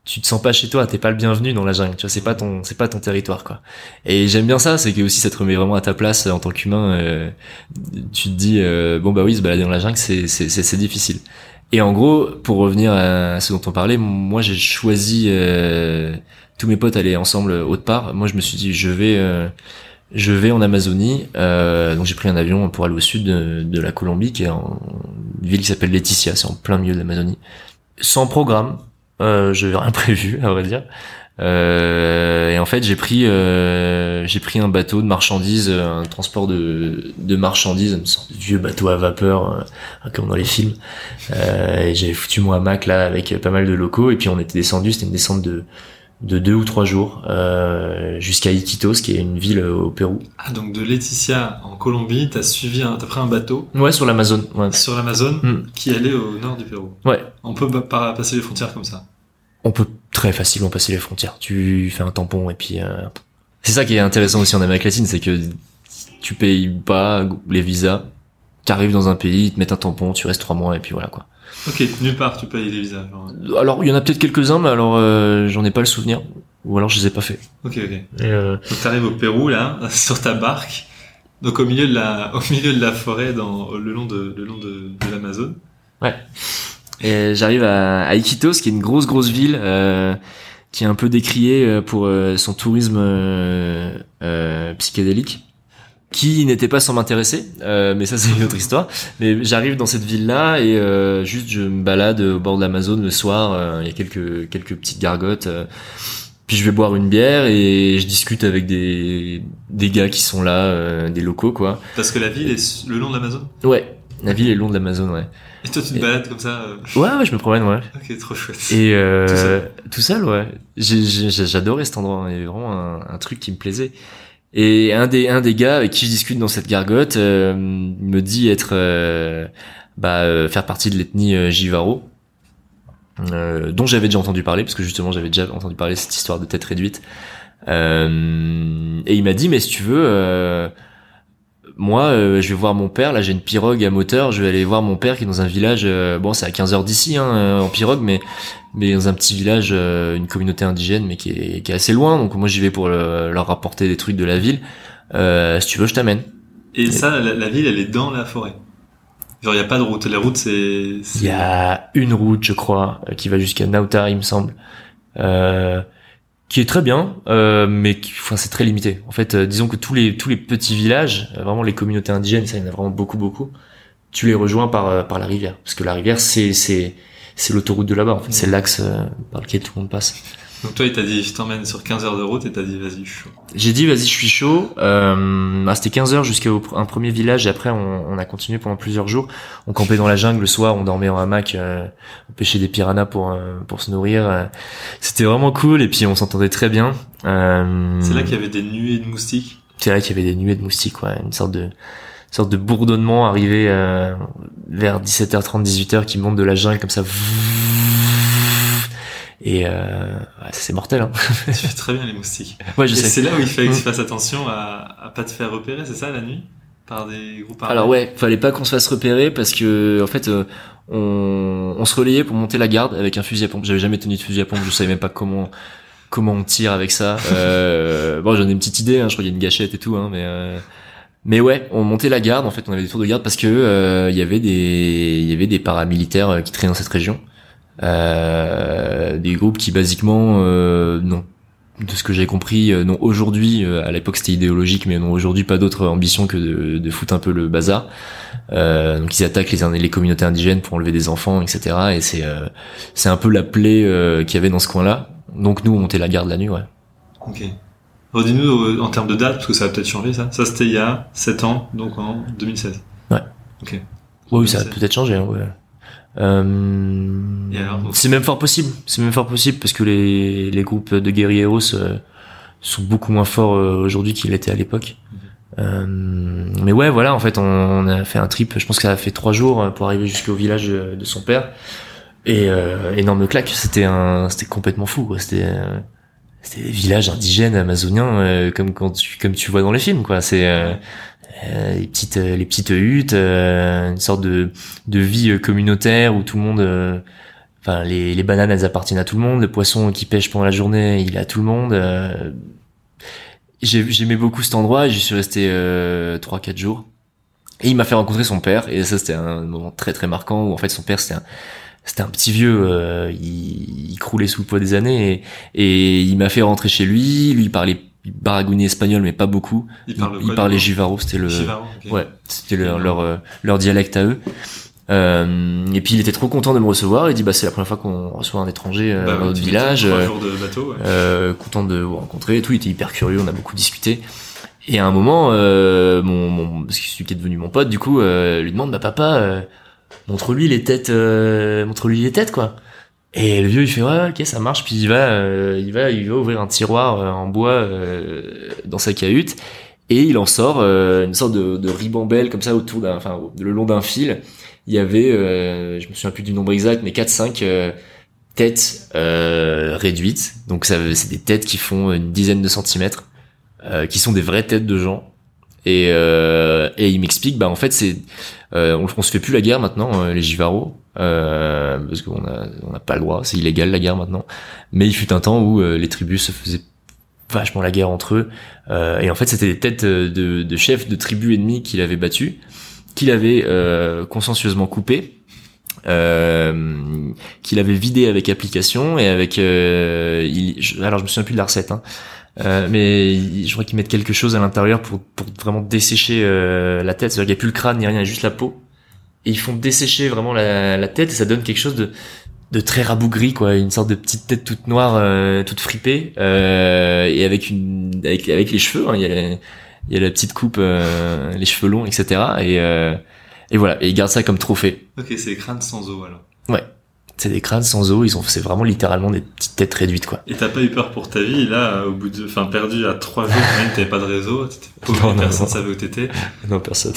Speaker 1: tu te sens pas chez toi, t'es pas le bienvenu dans la jungle. Tu vois, c'est pas ton, c'est pas ton territoire quoi. Et j'aime bien ça, c'est que aussi ça te remet vraiment à ta place en tant qu'humain. euh, tu te dis euh, bon bah oui, se balader dans la jungle c'est c'est c'est difficile. Et en gros, pour revenir à ce dont on parlait, moi j'ai choisi euh, tous mes potes allaient ensemble autre part. Moi je me suis dit je vais euh, je vais en Amazonie, euh, donc j'ai pris un avion pour aller au sud de, la Colombie, qui est en, ville qui s'appelle Laetitia, c'est en plein milieu de l'Amazonie. Sans programme, euh, je n'avais rien prévu, à vrai dire. Euh, et en fait, j'ai pris, euh, j'ai pris un bateau de marchandises, un transport de, de marchandises, de vieux bateau à vapeur, euh, comme dans les films. Euh, et j'avais foutu mon hamac là avec pas mal de locaux, et puis on était descendu, c'était une descente de de deux ou trois jours euh, jusqu'à Iquitos, qui est une ville au Pérou.
Speaker 2: Ah, donc de Laetitia en Colombie, t'as suivi, un, t'as pris un bateau?
Speaker 1: Ouais, sur l'Amazone. Ouais.
Speaker 2: sur l'Amazone
Speaker 1: Hmm.
Speaker 2: qui allait au nord du Pérou.
Speaker 1: ouais.
Speaker 2: On peut pas passer les frontières comme ça.
Speaker 1: On peut très facilement passer les frontières. Tu fais un tampon et puis. euh, C'est ça qui est intéressant aussi en Amérique latine, c'est que tu payes pas les visas. T'arrives dans un pays, ils te mettent un tampon, tu restes trois mois et puis voilà quoi.
Speaker 2: Ok, nulle part tu payes les visas. genre.
Speaker 1: Alors il y en a peut-être quelques-uns, mais alors euh, j'en ai pas le souvenir. Ou alors je les ai pas fait.
Speaker 2: Ok, ok.
Speaker 1: Et, euh,
Speaker 2: Donc t'arrives au Pérou là, sur ta barque. Donc au milieu de la, au milieu de la forêt, dans, le long de, le long de.
Speaker 1: Ouais. Et j'arrive à, à Iquitos, qui est une grosse grosse ville, euh, qui est un peu décriée pour euh, son tourisme euh, euh, psychédélique, qui n'était pas sans m'intéresser, euh, mais ça c'est une autre histoire. Mais j'arrive dans cette ville-là et euh, juste je me balade au bord de l'Amazon le soir. Il y a quelques quelques petites gargotes. puis je vais boire une bière et je discute avec des des gars qui sont là, des locaux quoi.
Speaker 2: Parce que la ville est le long de l'Amazon.
Speaker 1: Ouais, la ville est le long de l'Amazon, ouais.
Speaker 2: Et toi, tu te balades comme ça euh...
Speaker 1: Ouais, ouais, je me promène, ouais.
Speaker 2: Ok, trop chouette.
Speaker 1: Et euh, tout, seul? tout seul, ouais. J'adorais cet endroit. Il y avait vraiment un, un, truc qui me plaisait. Et un des un des gars avec qui je discute dans cette gargote euh, me dit être euh, bah euh, faire partie de l'ethnie euh, Jivaro, dont j'avais déjà entendu parler parce que justement j'avais déjà entendu parler cette histoire de tête réduite. et il m'a dit mais si tu veux moi, euh, je vais voir mon père. Là, j'ai une pirogue à moteur. Je vais aller voir mon père qui est dans un village. Euh, bon, c'est à 15 heures d'ici, hein, euh, en pirogue, mais mais dans un petit village, une communauté indigène, mais qui est, qui est assez loin. Donc moi, j'y vais pour leur rapporter des trucs de la ville. si tu veux, je t'amène.
Speaker 2: Et, ça, la, la, ville, elle est dans la forêt. Genre, il y a pas de route. La route, c'est.
Speaker 1: Il y a une route, je crois, qui va jusqu'à Nauta, il me semble. Euh, qui est très bien, euh, mais qui, enfin, c'est très limité. En fait, euh, disons que tous les tous les petits villages, euh, vraiment les communautés indigènes, ça il y en a vraiment beaucoup beaucoup. Tu les rejoins par par la rivière, parce que la rivière c'est c'est c'est l'autoroute de là-bas. En fait, c'est l'axe par lequel tout le monde passe.
Speaker 2: Donc toi, il t'a dit, je t'emmène sur 15 heures de route et t'as dit, vas-y, je suis chaud.
Speaker 1: J'ai dit, vas-y, je suis chaud. Euh, bah, c'était 15 heures jusqu'à un premier village et après, on, on, a continué pendant plusieurs jours. On campait dans la jungle le soir, on dormait en hamac, euh, on pêchait des piranhas pour euh, pour se nourrir. Euh. C'était vraiment cool et puis on s'entendait très bien.
Speaker 2: Euh, c'est là qu'il y avait des nuées de moustiques?
Speaker 1: C'est là qu'il y avait des nuées de moustiques, ouais, une sorte de une sorte de bourdonnement arrivé vers 17h30, 18h qui monte de la jungle comme ça. Et euh, c'est mortel. Hein.
Speaker 2: tu fais très bien les moustiques.
Speaker 1: Ouais, je
Speaker 2: et
Speaker 1: sais.
Speaker 2: C'est là où il fallait que tu fasses attention à, à pas te faire repérer, c'est ça la nuit? Par des groupes
Speaker 1: Alors ouais, fallait pas qu'on se fasse repérer parce que en fait euh, on, on se relayait pour monter la garde avec un fusil à pompe. J'avais jamais tenu de fusil à pompe, je savais même pas comment comment on tire avec ça. Euh, bon, j'en ai une petite idée, hein, je crois qu'il y a une gâchette et tout, hein, mais euh, mais ouais, on montait la garde. En fait, on avait des tours de garde parce que euh, il y avait des il y avait des paramilitaires euh, qui traînaient dans cette région. Euh, des groupes qui basiquement euh, non. De ce que j'ai compris euh, non. Aujourd'hui à l'époque c'était idéologique mais non aujourd'hui pas d'autre ambition que de, de foutre un peu le bazar euh, donc ils attaquent les, les communautés indigènes pour enlever des enfants etc et c'est c'est un peu la plaie qu'il y avait dans ce coin là donc nous on montait la garde la nuit ouais.
Speaker 2: Ok. Redis-nous en termes de date parce que ça va peut-être changer ça. Ça c'était il y a 7 ans donc en 2016
Speaker 1: ouais.
Speaker 2: Ok.
Speaker 1: Oui ça a peut-être changé hein, ouais euh, c'est même fort possible. C'est même fort possible parce que les, les groupes de guerrieros euh, sont beaucoup moins forts euh, aujourd'hui qu'ils l'étaient à l'époque. Euh, mais ouais, voilà, en fait, on, on, a fait un trip. Je pense que ça a fait trois jours pour arriver jusqu'au village de, de, son père. Et énorme claque. C'était un, c'était complètement fou. C'était, c'était des villages indigènes amazoniens comme quand tu, comme tu vois dans les films, quoi. C'est euh, les petites euh, les petites huttes, euh, une sorte de de vie communautaire où tout le monde enfin les, les bananes elles appartiennent à tout le monde, le poisson qui pêche pendant la journée, il est à tout le monde. J'aimais beaucoup cet endroit j'y suis resté trois quatre jours. Et il m'a fait rencontrer son père et ça c'était un moment très très marquant où en fait son père c'était un c'était un petit vieux, euh, il, il, croulait sous le poids des années et, et il m'a fait rentrer chez lui. Lui il parlait il baragouinait espagnol mais pas beaucoup.
Speaker 2: Il, parle
Speaker 1: il parlait Jivaro, c'était le
Speaker 2: okay.
Speaker 1: ouais, c'était leur, leur, euh, leur dialecte à eux. Euh, et puis il était trop content de me recevoir. Il dit bah c'est la première fois qu'on reçoit un étranger euh,
Speaker 2: bah,
Speaker 1: dans notre village.
Speaker 2: Trois jours de bateau. Ouais.
Speaker 1: Euh, content de vous rencontrer et tout. Il était hyper curieux. On a beaucoup discuté. Et à un moment, euh, mon, mon celui qui est devenu mon pote, du coup, euh, lui demande bah papa, montre-lui les têtes, montre-lui les têtes quoi. Et le vieux il fait ouais ok ça marche. Puis il va euh, il va il va ouvrir un tiroir euh, en bois euh, dans sa cahute. Et il en sort une sorte de, de ribambelle comme ça autour d'un enfin le long d'un fil. Il y avait je me souviens plus du nombre exact mais 4 5 têtes réduites. Donc ça c'est des têtes qui font une dizaine de centimètres qui sont des vraies têtes de gens et et il m'explique bah en fait c'est on, on se fait plus la guerre maintenant les Jivaro euh, parce qu'on a on n'a pas le droit, c'est illégal la guerre maintenant. Mais il fut un temps où euh, les tribus se faisaient vachement la guerre entre eux. Euh, et en fait, c'était des têtes de, de chefs de tribus ennemies qu'il avait battus, qu'il avait euh, consciencieusement coupé. Euh, qu'il avait vidé avec application et avec euh, il, alors je me souviens plus de la recette hein, euh, mais je crois qu'ils mettent quelque chose à l'intérieur pour, pour vraiment dessécher euh, la tête. C'est-à-dire qu'il n'y a plus le crâne ni rien il y a juste la peau. Et ils font dessécher vraiment la, la tête et ça donne quelque chose de de très rabougri quoi. Une sorte de petite tête toute noire euh, toute fripée euh, et avec une avec avec les cheveux hein, il y a il y a la petite coupe euh, les cheveux longs etc et et voilà. Et ils gardent ça comme trophée.
Speaker 2: Ok c'est des crânes sans eau alors.
Speaker 1: Ouais c'est des crânes sans eau ils ont c'est vraiment littéralement des petites têtes réduites quoi.
Speaker 2: Et t'as pas eu peur pour ta vie là au bout de enfin perdu à trois jours même t'avais pas de réseau t'étais non, personne non. savait où t'étais.
Speaker 1: Non personne.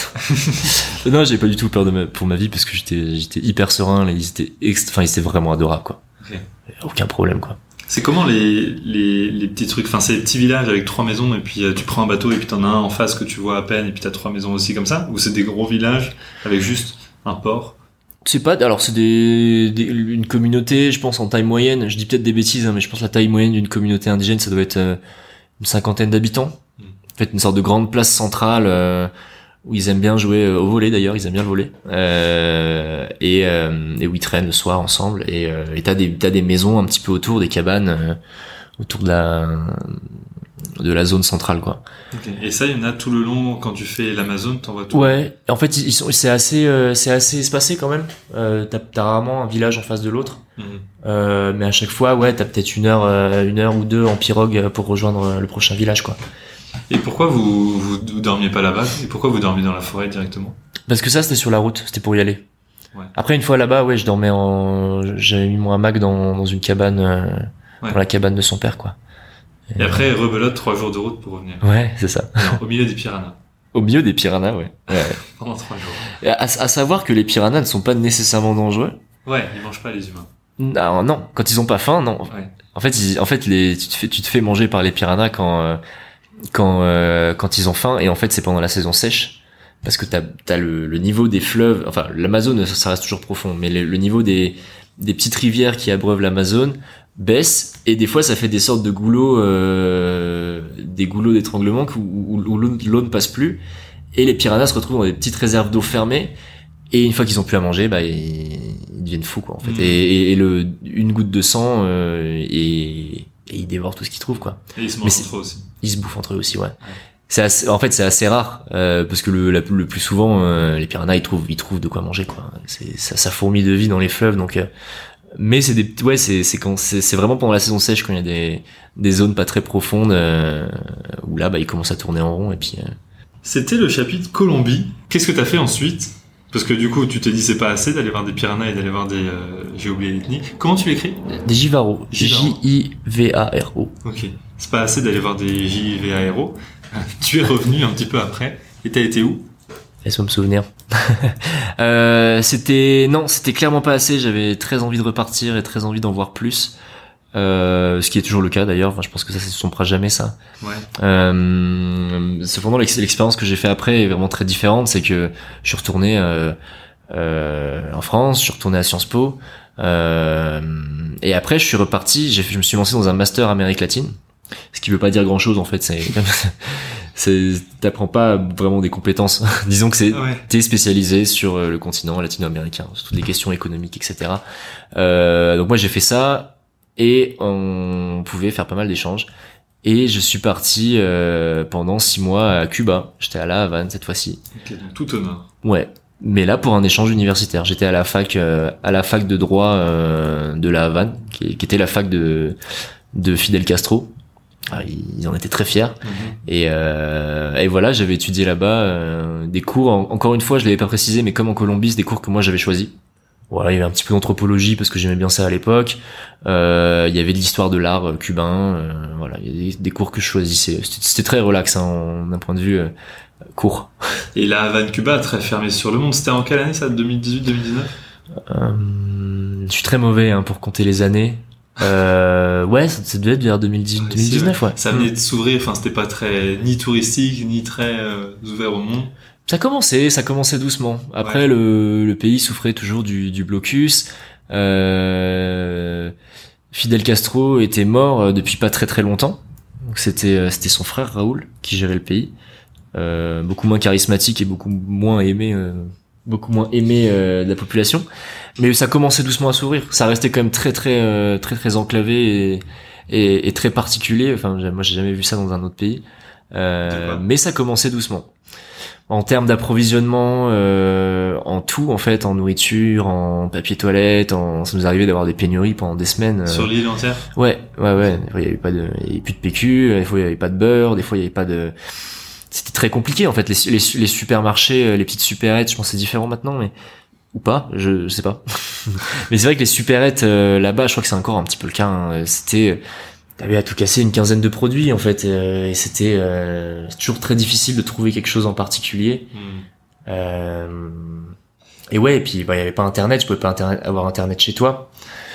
Speaker 1: Non j'ai pas du tout peur de ma, pour ma vie parce que j'étais j'étais hyper serein ils étaient enfin ils étaient vraiment adorables quoi. Okay. aucun problème quoi.
Speaker 2: C'est comment les, les, les petits trucs Enfin, c'est des petits villages avec trois maisons et puis euh, tu prends un bateau et puis t'en as un en face que tu vois à peine et puis t'as trois maisons aussi comme ça? Ou c'est des gros villages avec juste un port?
Speaker 1: C'est pas alors c'est des, des, une communauté je pense en taille moyenne. Je dis peut-être des bêtises hein, mais je pense la taille moyenne d'une communauté indigène ça doit être euh, une cinquantaine d'habitants. Mm. en fait une sorte de grande place centrale euh, où ils aiment bien jouer euh, au volet d'ailleurs. Ils aiment bien le volet euh, et, euh, et où ils traînent le soir ensemble. Et et t'as des t'as des maisons un petit peu autour des cabanes autour de la de la zone centrale quoi.
Speaker 2: Et ça, il y en a tout le long quand tu fais l'Amazon, t'en vois tout.
Speaker 1: Ouais. En fait, ils sont, c'est assez, euh, c'est assez espacé quand même. Euh, t'as, t'as rarement un village en face de l'autre. Mhm. Euh, mais à chaque fois, ouais, t'as peut-être une heure, une heure ou deux en pirogue pour rejoindre le prochain village quoi.
Speaker 2: Et pourquoi vous, vous, dormiez pas là-bas? Et pourquoi vous dormiez dans la forêt directement?
Speaker 1: Parce que ça, c'était sur la route, c'était pour y aller. Ouais. Après, une fois là-bas, ouais, je dormais en, j'avais mis mon hamac dans, dans une cabane, dans la cabane de son père quoi.
Speaker 2: Et après, rebelote trois jours de route pour revenir.
Speaker 1: Ouais, c'est ça.
Speaker 2: au milieu des piranhas.
Speaker 1: Au milieu des piranhas, ouais. ouais.
Speaker 2: Pendant trois jours.
Speaker 1: À, à, savoir que les piranhas ne sont pas nécessairement dangereux.
Speaker 2: Ouais, ils mangent pas les humains.
Speaker 1: Non, non. Quand ils ont pas faim, non. Ouais. En fait, ils, en fait, les, tu te fais, tu te fais manger par les piranhas quand, euh, quand, euh, quand ils ont faim. Et en fait, c'est pendant la saison sèche. Parce que t'as, as le, le niveau des fleuves. Enfin, l'Amazone, ça, ça reste toujours profond. Mais le, le niveau des, des petites rivières qui abreuvent l'Amazone baisse et des fois ça fait des sortes de goulots euh, des goulots d'étranglement où, où, l'eau ne passe plus et les piranhas se retrouvent dans des petites réserves d'eau fermées et une fois qu'ils ont plus à manger bah ils, deviennent fous quoi en fait. Mmh. et, et, le une goutte de sang euh, et, et, ils dévorent tout ce qu'ils trouvent quoi.
Speaker 2: Et ils se mangent entre eux aussi.
Speaker 1: ils se bouffent entre eux aussi ouais, c'est assez, en fait c'est assez rare euh, parce que le, le plus souvent euh, les piranhas ils trouvent ils trouvent de quoi manger quoi. C'est ça, ça fourmille de vie dans les fleuves donc euh, mais c'est des ouais c'est c'est quand c'est vraiment pendant la saison sèche quand il y a des des zones pas très profondes euh, où là bah il commence à tourner en rond et puis euh...
Speaker 2: c'était le chapitre Colombie. Qu'est-ce que t'as fait ensuite? Parce que du coup tu t'es dit c'est pas assez d'aller voir des piranhas et d'aller voir des euh, j'ai oublié l'ethnie comment tu l'écris?
Speaker 1: Des Jivaro. J I V A R O
Speaker 2: ok. C'est pas assez d'aller voir des J I V A R O. Tu es revenu un petit peu après. Et t'as été où?
Speaker 1: Laisse-moi me souvenir. euh, c'était non, c'était clairement pas assez. J'avais très envie de repartir et très envie d'en voir plus. Euh, ce qui est toujours le cas d'ailleurs. Enfin, je pense que ça, se sompera jamais ça.
Speaker 2: Ouais.
Speaker 1: Euh, cependant, l'expérience que j'ai fait après est vraiment très différente. C'est que je suis retourné euh, euh, en France, je suis retourné à Sciences Po, euh, et après je suis reparti. J'ai, je me suis lancé dans un master Amérique latine. Ce qui veut pas dire grand chose en fait. C'est t'apprends pas vraiment des compétences. Disons que c'est t'es spécialisé sur euh, le continent latino-américain, sur toutes les questions économiques, etc. Euh, donc moi j'ai fait ça et on pouvait faire pas mal d'échanges. Et je suis parti euh, pendant six mois à Cuba. J'étais à La Havane cette fois-ci.
Speaker 2: Ok, donc tout honneur.
Speaker 1: Ouais, mais là pour un échange universitaire. J'étais à la fac, euh, à la fac de droit de La Havane, qui, qui, était la fac de de Fidel Castro, ah, ils en étaient très fiers. Mhm. Et, euh, et, voilà, j'avais étudié là-bas euh, des cours. encore une fois, je l'avais pas précisé, mais comme en Colombie, c'est des cours que moi j'avais choisi. Voilà, il y avait un petit peu d'anthropologie parce que j'aimais bien ça à l'époque. Euh, il y avait de l'histoire de l'art euh, cubain. Euh, voilà, il y avait des, cours que je choisissais. C'était très relax hein, d'un point de vue court.
Speaker 2: Et la Havane Cuba très fermée sur le monde. C'était en quelle année ça? 2018-2019
Speaker 1: Je suis très mauvais hein, pour compter les années. Euh, ouais, ça, devait être vers 2010, 2019, ouais.
Speaker 2: Ça venait de s'ouvrir, enfin, c'était pas très, ni touristique, ni très euh, ouvert au monde.
Speaker 1: Ça commençait, ça commençait doucement. Après, le, le, pays souffrait toujours du, du blocus. Euh, Fidel Castro était mort euh, depuis pas très très longtemps. Donc c'était c'était son frère Raoul qui gérait le pays, beaucoup moins charismatique et beaucoup moins aimé beaucoup moins aimé de la population. Mais ça commençait doucement à s'ouvrir. Ça restait quand même très très très très enclavé et, et, et très particulier. Enfin, moi j'ai jamais vu ça dans un autre pays. mais ça commençait doucement en termes d'approvisionnement euh, en tout en fait en nourriture en papier toilette en... ça nous arrivait d'avoir des pénuries pendant des semaines euh.
Speaker 2: sur l'île entière?
Speaker 1: Ouais ouais ouais il y avait pas de il y avait plus de PQ des fois il y avait pas de beurre des fois il y avait pas de c'était très compliqué en fait les, les, les supermarchés euh, les petites supérettes je pense c'est différent maintenant mais ou pas je, je sais pas. Mais c'est vrai que les supérettes là-bas je crois que c'est encore un petit peu le cas hein. c'était t'avais à tout casser une quinzaine de produits en fait euh, et c'était euh, toujours très difficile de trouver quelque chose en particulier. Euh, et ouais et puis bah, il y avait pas internet je pouvais pas internet, avoir internet chez toi.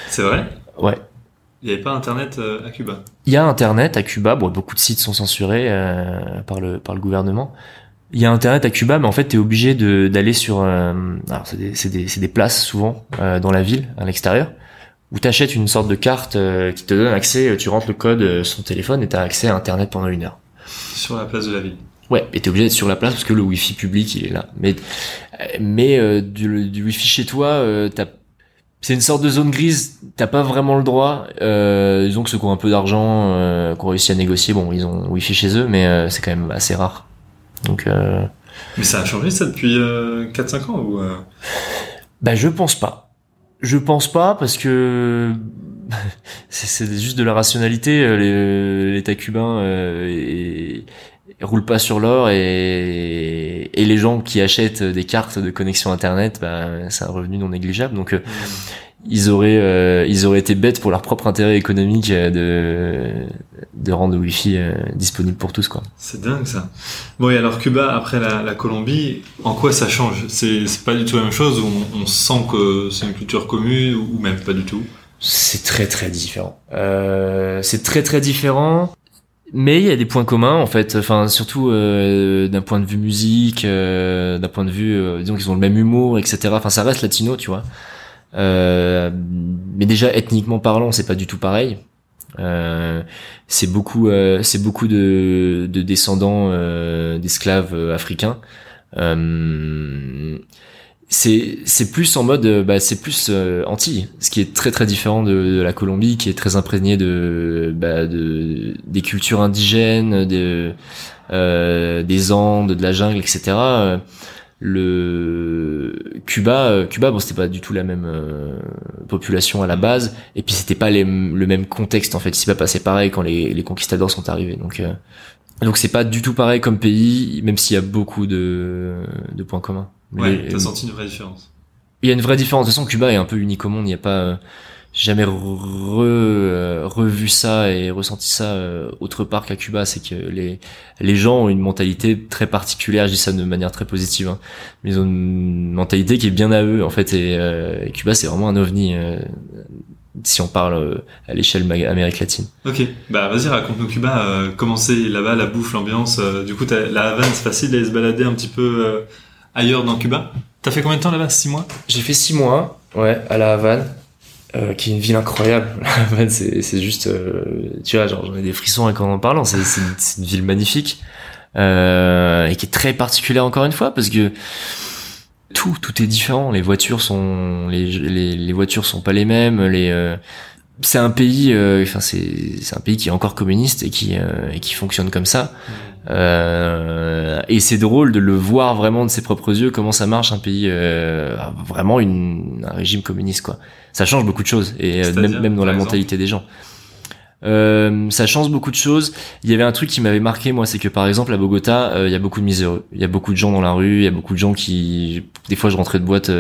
Speaker 2: C'est vrai?
Speaker 1: Ouais.
Speaker 2: Il y avait pas internet à Cuba?
Speaker 1: Il y a internet à Cuba. Bon beaucoup de sites sont censurés par le par le gouvernement il y a internet à Cuba mais en fait t'es obligé d'aller sur alors c'est des c'est des, des places souvent dans la ville à l'extérieur où tu achètes une sorte de carte euh, qui te donne accès, euh, tu rentres le code euh, sur ton téléphone et tu as accès à Internet pendant une heure.
Speaker 2: Sur la place de la ville.
Speaker 1: Ouais, et t'es obligé d'être sur la place parce que le wifi public il est là. Mais mais du, du wifi chez toi, t'as c'est une sorte de zone grise. T'as pas vraiment le droit. Euh, disons que ceux qui ont un peu d'argent, euh, qui ont réussi à négocier, bon, ils ont wifi chez eux, mais c'est quand même assez rare. Donc.
Speaker 2: Mais ça a changé ça depuis 4-5 ans ou
Speaker 1: Bah je pense pas. Je pense pas parce que c'est juste de la rationalité. Euh, L'État cubain euh, et, roule pas sur l'or et, et, les gens qui achètent des cartes de connexion internet, bah, c'est un revenu non négligeable. Donc euh, mmh. Ils auraient euh, ils auraient été bêtes pour leur propre intérêt économique de de rendre le wifi disponible pour tous quoi.
Speaker 2: C'est dingue ça. Bon et alors Cuba après la, la Colombie, en quoi ça change? C'est pas du tout la même chose. On, on sent que c'est une culture commune ou même pas du tout?
Speaker 1: C'est très très différent. Euh, c'est très très différent. Mais il y a des points communs en fait, enfin surtout euh, d'un point de vue musique, euh, d'un point de vue, euh, disons qu'ils ont le même humour, etc. Enfin ça reste latino, tu vois. Euh, mais déjà ethniquement parlant, c'est pas du tout pareil. c'est beaucoup, c'est beaucoup de, de descendants d'esclaves africains c'est c'est plus en mode euh, bah c'est plus euh, anti ce qui est très très différent de, la Colombie qui est très imprégné de bah, de des cultures indigènes de euh, des Andes de la jungle etc le Cuba Cuba bon c'était pas du tout la même population à la base et puis c'était pas les, le même contexte en fait il s'est pas passé pareil quand les, les conquistadors sont arrivés donc donc c'est pas du tout pareil comme pays même s'il y a beaucoup de de points communs
Speaker 2: Ouais, t'as senti une vraie différence.
Speaker 1: Il y a une vraie différence. De toute façon, Cuba est un peu unique au monde. Il n'y a pas, euh, jamais re, euh, revu ça et ressenti ça euh, autre part qu'à Cuba. C'est que les les gens ont une mentalité très particulière. Je dis ça de manière très positive, hein. mais ils ont une mentalité qui est bien à eux en fait. Et, et Cuba, c'est vraiment un ovni si on parle à l'échelle Amérique latine.
Speaker 2: Ok, bah vas-y raconte-nous Cuba. comment c'est là-bas, la bouffe, l'ambiance. du coup, la Havane, c'est facile d'aller se balader un petit peu ailleurs dans Cuba? T'as fait combien de temps là-bas? Six mois?
Speaker 1: J'ai fait six mois, ouais, à la Havane, euh, qui est une ville incroyable. C'est juste, euh, tu vois, genre j'en ai des frissons quand en parlant. C'est une, ville magnifique euh, et qui est très particulière encore une fois parce que tout, tout est différent. Les voitures sont, les, les, voitures sont pas les mêmes. Les c'est un pays, euh, enfin c'est c'est un pays qui est encore communiste et qui euh, et qui fonctionne comme ça. Euh, et c'est drôle de le voir vraiment de ses propres yeux comment ça marche un pays euh, vraiment une, un régime communiste quoi. Ça change beaucoup de choses et euh, même, même dans la mentalité des gens. Euh, ça change beaucoup de choses. Il y avait un truc qui m'avait marqué moi, c'est que par exemple à Bogota, euh, il y a beaucoup de miséreux. Il y a beaucoup de gens dans la rue, il y a beaucoup de gens qui, des fois je rentrais de boîte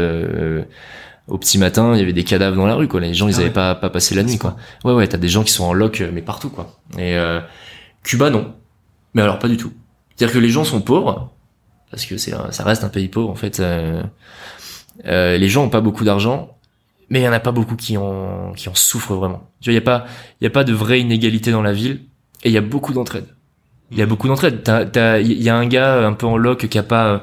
Speaker 1: au petit matin, il y avait des cadavres dans la rue quoi. Les gens ils ah avaient pas pas passé la nuit quoi. Ouais ouais, t'as des gens qui sont en loc mais partout quoi. Et Cuba non. Mais alors pas du tout. C'est-à-dire que les gens sont pauvres parce que c'est ça reste un pays pauvre en fait. Euh, euh, les gens ont pas beaucoup d'argent, mais il y en a pas beaucoup qui en qui en souffrent vraiment. Tu vois, il y a pas il y a pas de vraie inégalité dans la ville et il y a beaucoup d'entraide. Il y a beaucoup d'entraide. Il y a un gars un peu en loc qui a pas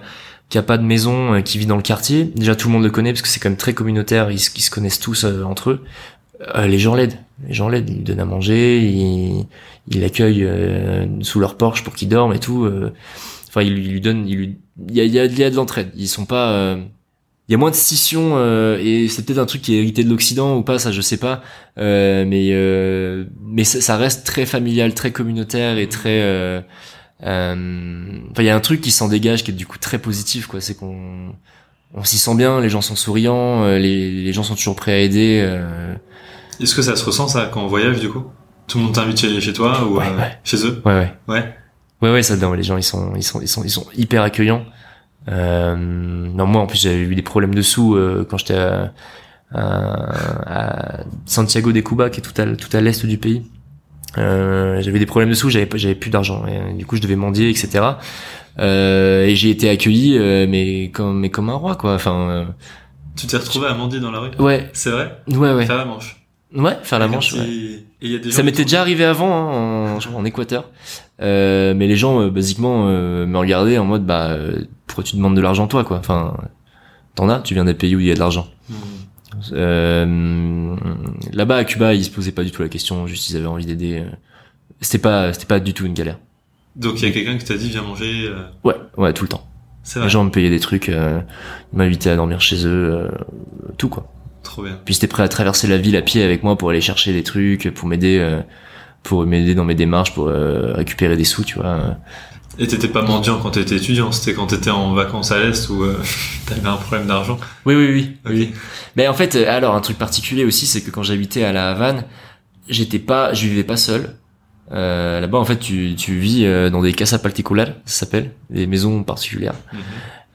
Speaker 1: qui a pas de maison, euh, qui vit dans le quartier. Déjà tout le monde le connaît parce que c'est quand même très communautaire. Ils, se connaissent tous entre eux. Euh, les gens l'aident. Les gens l'aident. Ils lui donnent à manger. Ils, l'accueillent euh, sous leur porche pour qu'il dorme et tout. euh. Enfin, ils lui, donnent. Il y a, y a, de l'entraide. Ils sont pas. euh, il y a moins de scission euh, et c'est peut-être un truc qui est hérité de l'Occident ou pas, ça je sais pas. Euh, mais euh, mais ça reste très familial, très communautaire et très. Euh, Enfin, il y a un truc qui s'en dégage qui est du coup très positif, quoi. C'est qu'on on s'y sent bien, les gens sont souriants, euh, les, les gens sont toujours prêts à aider. euh,
Speaker 2: Est-ce que ça se ressent ça quand on voyage du coup? Tout le monde t'invite chez, chez toi ou
Speaker 1: Ouais,
Speaker 2: euh,
Speaker 1: ouais.
Speaker 2: chez eux?
Speaker 1: Ouais, ouais.
Speaker 2: Ouais.
Speaker 1: Ouais, ouais, ça dedans, les gens, ils sont, ils sont, ils sont, ils sont hyper accueillants. Euh, non, moi, en plus, j'avais eu des problèmes de sous euh, quand j'étais à, à, à Santiago de Cuba, qui est tout à, tout à l'est du pays. Euh, j'avais des problèmes de sous, j'avais, j'avais plus d'argent. Et, euh, du coup, je devais mendier, etc. Euh, et j'ai été accueilli, euh, mais comme, mais comme un roi, quoi. Enfin, euh,
Speaker 2: Tu t'es retrouvé à mendier dans la rue
Speaker 1: ouais,
Speaker 2: C'est vrai
Speaker 1: ouais, ouais,
Speaker 2: Faire la manche.
Speaker 1: ouais, faire la manche. ouais.
Speaker 2: Et il y a des gens
Speaker 1: Ça m'était déjà arrivé avant, hein, en, genre en Équateur. Euh, mais les gens, euh, basiquement, euh, me regardaient en mode, bah, euh, pourquoi tu demandes de l'argent toi, quoi Enfin, t'en as, tu viens des pays où il y a de l'argent.
Speaker 2: Hmm.
Speaker 1: Euh, Là-bas, à Cuba, ils se posaient pas du tout la question, juste ils avaient envie d'aider. euh. C'était pas, c'était pas du tout une galère.
Speaker 2: Donc il y a quelqu'un qui t'a dit viens manger. euh,
Speaker 1: Ouais, ouais, tout le temps. Les gens me payaient des trucs, euh, ils m'invitaient à dormir chez eux, tout quoi.
Speaker 2: Trop bien.
Speaker 1: Puis j'étais prêt à traverser la ville à pied avec moi pour aller chercher des trucs, pour m'aider, pour m'aider dans mes démarches, pour récupérer des sous, tu vois.
Speaker 2: Et t'étais pas mendiant quand t'étais étudiant, c'était quand t'étais en vacances à l'Est où euh, t'avais un problème d'argent.
Speaker 1: Oui, oui, oui. Oui. Mais en fait, euh, alors un truc particulier aussi, c'est que quand j'habitais à la Havane, j'étais pas, je vivais pas seul. Euh, Là-bas, en fait, tu, tu vis euh, dans des casas particulares, ça s'appelle, des maisons particulières.
Speaker 2: Mhm.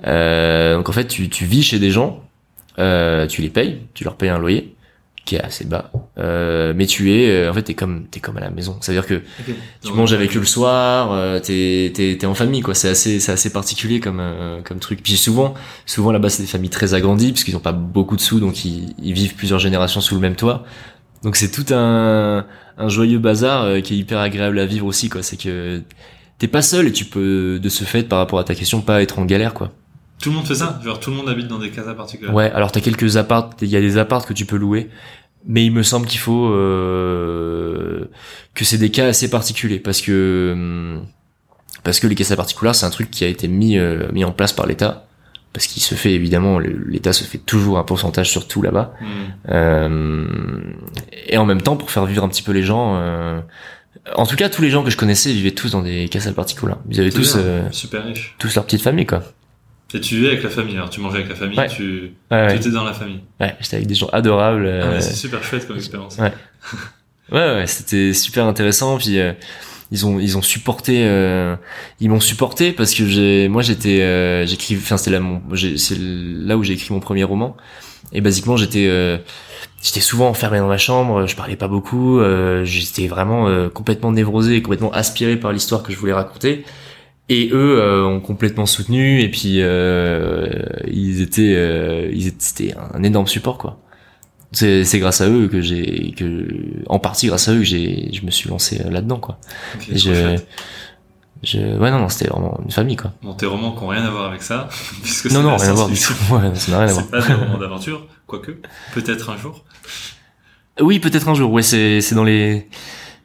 Speaker 1: Euh, donc en fait, tu, tu vis chez des gens, euh, tu les payes, tu leur payes un loyer qui est assez bas, euh, mais tu es, euh, en fait, t'es comme, t'es comme à la maison. Ça veut dire que tu manges avec eux le soir, euh, t'es t'es t'es en famille quoi. C'est assez c'est assez particulier comme euh, comme truc. Puis souvent souvent là-bas c'est des familles très agrandies parce qu'ils ont pas beaucoup de sous donc ils, ils vivent plusieurs générations sous le même toit. Donc c'est tout un un joyeux bazar euh, qui est hyper agréable à vivre aussi quoi. C'est que t'es pas seul et tu peux de ce fait par rapport à ta question pas être en galère quoi.
Speaker 2: Tout le monde fait ça? Genre tout le monde habite dans des casas particulières
Speaker 1: Ouais, alors t'as quelques apparts, il y a des apparts que tu peux louer, mais il me semble qu'il faut euh, que c'est des cas assez particuliers parce que hum, parce que les casas particulières c'est un truc qui a été mis euh, mis en place par l'État parce qu'il se fait évidemment l'État se fait toujours un pourcentage sur tout là-bas
Speaker 2: Hmm.
Speaker 1: Euh, et en même temps pour faire vivre un petit peu les gens. euh, en tout cas, tous les gens que je connaissais vivaient tous dans des casas particulières. Ils avaient tous euh,
Speaker 2: Super riche.
Speaker 1: tous leur petite famille quoi.
Speaker 2: Et tu vivais avec la famille, alors tu mangeais avec la famille,
Speaker 1: Ouais.
Speaker 2: tu,
Speaker 1: Ouais,
Speaker 2: étais dans la famille.
Speaker 1: Ouais, j'étais avec des gens adorables.
Speaker 2: Ah,
Speaker 1: euh,
Speaker 2: mais c'est super chouette comme expérience.
Speaker 1: Ouais. Ouais, ouais, c'était super intéressant. Puis euh, ils ont ils ont supporté, euh, ils m'ont supporté parce que j'ai moi j'étais euh, j'écris, enfin c'était là mon, j'ai- c'est là où j'ai écrit mon premier roman. Et basiquement j'étais euh, j'étais souvent enfermé dans ma chambre, je parlais pas beaucoup, euh, j'étais vraiment complètement névrosé, complètement aspiré par l'histoire que je voulais raconter. Et eux euh, ont complètement soutenu et puis euh, ils étaient euh, ils étaient c'était un énorme support quoi. C'est c'est grâce à eux que j'ai que en partie grâce à eux que j'ai je me suis lancé euh, là-dedans quoi.
Speaker 2: Ok,
Speaker 1: et
Speaker 2: trop
Speaker 1: je je ouais non non c'était vraiment une famille quoi.
Speaker 2: Bon, tes romans qui ont rien à voir avec ça, puisque
Speaker 1: non non rien à voir du tout. Ouais, ça n'a rien à voir.
Speaker 2: C'est pas des romans d'aventure, quoique, peut-être un jour.
Speaker 1: oui peut-être un jour ouais c'est c'est dans les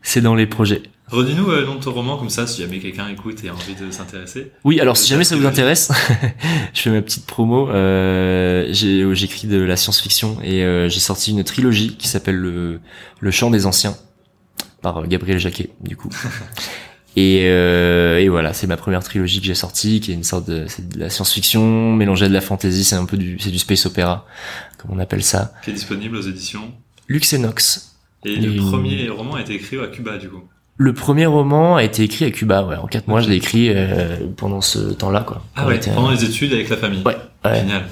Speaker 1: c'est dans les projets
Speaker 2: Redis-nous euh, le nom de ton roman, comme ça, si jamais quelqu'un écoute et a envie de s'intéresser.
Speaker 1: oui alors si jamais ça vous intéresse je fais ma petite promo euh, j'ai j'écris de la science-fiction et euh, j'ai sorti une trilogie qui s'appelle le le chant des anciens par euh, Gabriel Jacquet du coup Et, euh, et voilà, c'est ma première trilogie que j'ai sortie, qui est une sorte de, c'est de la science-fiction mélangée à de la fantasy, c'est un peu du, c'est du space opéra, comme on appelle ça.
Speaker 2: qui est disponible aux éditions.
Speaker 1: Luxenox.
Speaker 2: Et le
Speaker 1: Et-
Speaker 2: premier roman a été écrit à Cuba, du coup.
Speaker 1: Le premier roman a été écrit à Cuba, ouais. En quatre mois, je l'ai écrit euh, pendant ce temps-là, quoi.
Speaker 2: Ah ouais,
Speaker 1: était,
Speaker 2: pendant les études avec la famille.
Speaker 1: Ouais, ouais,
Speaker 2: Génial.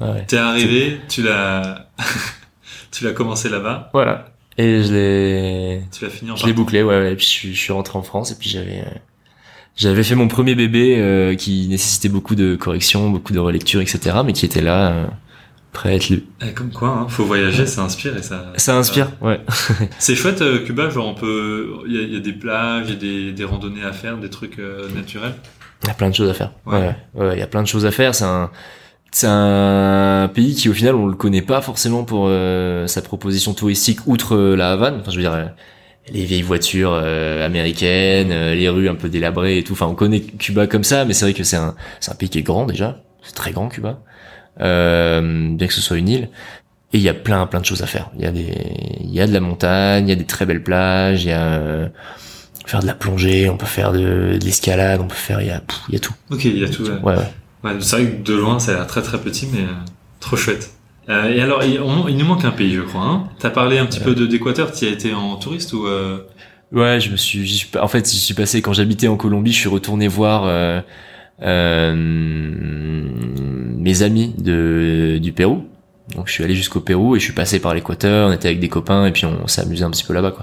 Speaker 1: ouais.
Speaker 2: T'es arrivé, tu l'as, tu l'as commencé là-bas,
Speaker 1: Voilà. Et je l'ai,
Speaker 2: tu l'as fini en
Speaker 1: je l'ai bouclé, ouais, ouais. Et puis je suis, je suis rentré en France et puis j'avais, euh, j'avais fait mon premier bébé euh, qui nécessitait beaucoup de corrections, beaucoup de relecture, etc. Mais qui était là, euh, prêt à être lu.
Speaker 2: Eh, comme quoi, hein, faut voyager, ça inspire et ça.
Speaker 1: Ça inspire, ouais.
Speaker 2: C'est chouette, euh, Cuba, genre on peut, il y, a- il y a des plages, il y a des, des randonnées à faire, des trucs euh, naturels.
Speaker 1: Il y a plein de choses à faire.
Speaker 2: Ouais.
Speaker 1: Ouais, ouais, ouais, il y a plein de choses à faire. C'est un, c'est un pays qui au final on le connaît pas forcément pour euh, sa proposition touristique outre euh, la Havane. Enfin, je veux dire euh, les vieilles voitures américaines, les rues un peu délabrées et tout. Enfin, on connaît Cuba comme ça, mais c'est vrai que c'est un c'est un pays qui est grand déjà. C'est très grand Cuba, bien que ce soit une île. Et il y a plein plein de choses à faire. Il y a des il y a de la montagne, il y a des très belles plages, il y a faire de la plongée, on peut faire de, de l'escalade, on peut faire il y a il y a tout.
Speaker 2: Ok, il y a tout.
Speaker 1: Ouais ouais.
Speaker 2: Ouais, c'est vrai que de loin, ça a l'air très très petit, mais euh, trop chouette. Euh, et alors, il, il, nous manque un pays, je crois. Hein T'as parlé un petit peu de d'Équateur. Tu as été en touriste ou euh...
Speaker 1: Ouais, je me suis. En fait, j'y suis passé quand j'habitais en Colombie. Je suis retourné voir euh, euh, mes amis de du Pérou. Donc, je suis allé jusqu'au Pérou et je suis passé par l'Équateur. On était avec des copains et puis on s'est amusé un petit peu là-bas, quoi.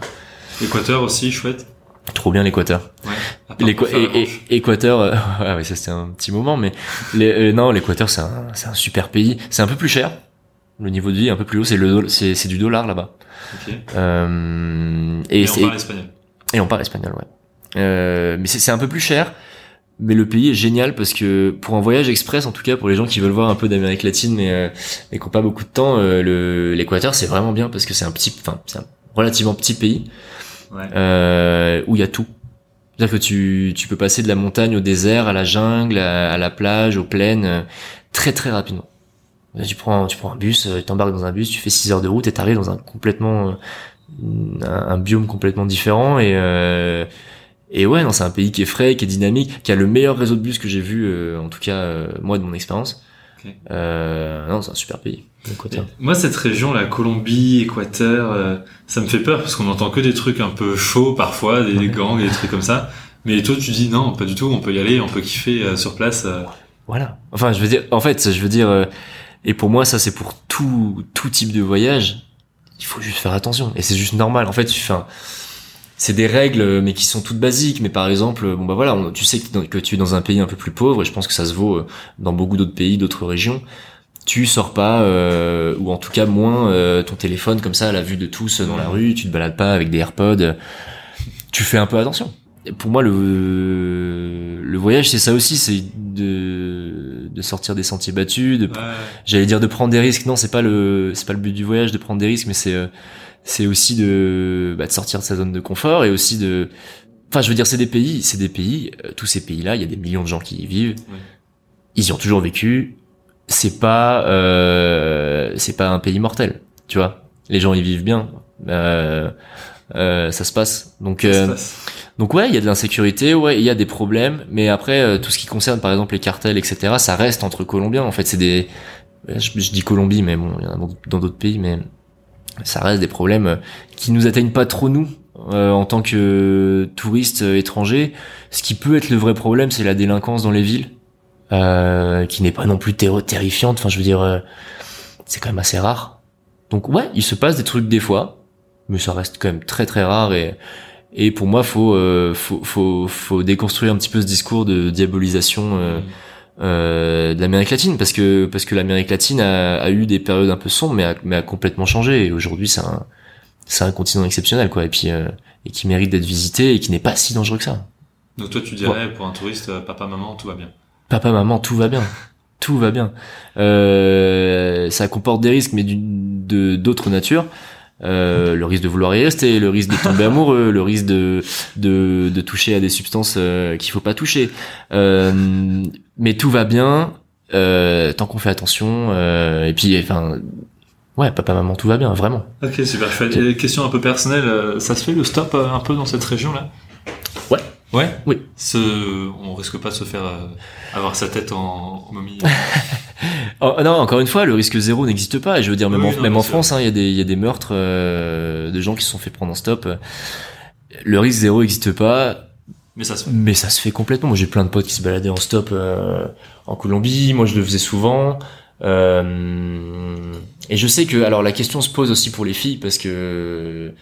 Speaker 2: L'Équateur aussi, chouette.
Speaker 1: Trop bien l'Équateur. Ouais, Équateur, euh, ouais, ça c'était un petit moment, mais les, euh, non, l'Équateur c'est un, super pays. C'est un peu plus cher. Le niveau de vie est un peu plus haut. C'est le, c'est, c'est du dollar là-bas.
Speaker 2: Okay. Euh, et, et on parle espagnol.
Speaker 1: Et on parle espagnol, ouais. Euh, mais c'est un peu plus cher. Mais le pays est génial parce que pour un voyage express, en tout cas pour les gens qui veulent voir un peu d'Amérique latine mais, euh, mais qui n'ont pas beaucoup de temps, euh, l'Équateur c'est vraiment bien parce que c'est un petit, enfin c'est un relativement petit pays
Speaker 2: ouais.
Speaker 1: euh, où il y a tout. C'est-à-dire que tu, tu peux passer de la montagne au désert, à la jungle, à, à la plage, aux plaines, euh, très très rapidement. Tu prends, tu prends un bus, euh, tu t'embarques dans un bus, tu fais 6 heures de route et t'arrives dans un complètement, euh, un, un, biome complètement différent et euh, et ouais, non, c'est un pays qui est frais, qui est dynamique, qui a le meilleur réseau de bus que j'ai vu, en tout cas moi de mon expérience.
Speaker 2: Okay.
Speaker 1: Euh, non, c'est un super pays.
Speaker 2: Moi, cette région, la Colombie, Équateur, euh, ça me fait peur parce qu'on entend que des trucs un peu chauds parfois, des ouais. gangs, des trucs comme ça. Mais toi, tu dis non, pas du tout. On peut y aller, on peut kiffer euh, sur place. Euh.
Speaker 1: Voilà. Enfin, je veux dire, en fait, je veux dire, euh, et pour moi, ça, c'est pour tout tout type de voyage. Il faut juste faire attention, et c'est juste normal. En fait, tu fais c'est des règles mais qui sont toutes basiques. Mais par exemple bon bah voilà tu sais que tu es dans un pays un peu plus pauvre et je pense que ça se vaut dans beaucoup d'autres pays d'autres régions. Tu sors pas euh, ou en tout cas moins euh, ton téléphone comme ça à la vue de tous dans la rue tu te balades pas avec des AirPods tu fais un peu attention. Pour moi le le voyage c'est ça aussi c'est de de sortir des sentiers battus de
Speaker 2: ouais.
Speaker 1: j'allais dire de prendre des risques. Non c'est pas le c'est pas le but du voyage de prendre des risques mais c'est c'est aussi de bah, de sortir de sa zone de confort et aussi de enfin je veux dire c'est des pays c'est des pays euh, tous ces pays là il y a des millions de gens qui y vivent. Ils y ont toujours vécu. C'est pas euh, c'est pas un pays mortel tu vois. Les gens y vivent bien. Euh, euh, ça se passe. Donc euh,
Speaker 2: se passe.
Speaker 1: donc ouais il y a de l'insécurité ouais il y a des problèmes mais après tout ce qui concerne par exemple les cartels etc ça reste entre colombiens en fait. C'est des je, je, dis Colombie mais bon il y en a dans d'autres pays mais ça reste des problèmes qui nous atteignent pas trop nous euh, en tant que touristes étrangers ce qui peut être le vrai problème c'est la délinquance dans les villes euh, qui n'est pas non plus ter terrifiante. Enfin, je veux dire, euh, c'est quand même assez rare. Donc ouais, il se passe des trucs des fois, mais ça reste quand même très très rare et et pour moi, faut euh, faut faut faut déconstruire un petit peu ce discours de diabolisation. Euh, euh, de l'Amérique latine parce que parce que l'Amérique latine a, a, eu des périodes un peu sombres mais a, mais a complètement changé et aujourd'hui c'est un c'est un continent exceptionnel quoi et puis euh, et qui mérite d'être visité et qui n'est pas si dangereux que ça.
Speaker 2: Donc toi tu dirais ouais. pour un touriste papa maman tout va bien
Speaker 1: papa, maman, tout va bien. Tout va bien. Euh, ça comporte des risques, mais de d'autres natures. Euh, le risque de vouloir y rester, le risque de tomber amoureux, le risque de, de, de toucher à des substances euh, qu'il faut pas toucher. Euh, mais tout va bien euh, tant qu'on fait attention. Euh, et puis, enfin, ouais, papa, maman, tout va bien, vraiment.
Speaker 2: Ok, super chouette. Question un peu personnelle, ça se fait le stop un peu dans cette région là
Speaker 1: Ouais.
Speaker 2: Ouais?
Speaker 1: Oui.
Speaker 2: Ce, on risque pas de se faire euh, avoir sa tête en, en momie.
Speaker 1: oh, non, encore une fois, le risque zéro n'existe pas. Et je veux dire, même
Speaker 2: oui,
Speaker 1: en,
Speaker 2: non,
Speaker 1: même en. France, il hein, y a des, il y a des meurtres euh, de gens qui se sont fait prendre en stop. Le risque zéro n'existe pas.
Speaker 2: Mais ça se fait.
Speaker 1: Mais ça se fait complètement. Moi, j'ai plein de potes qui se baladaient en stop euh, en Colombie. Moi, je le faisais souvent. Euh, et je sais que, alors, la question se pose aussi pour les filles parce que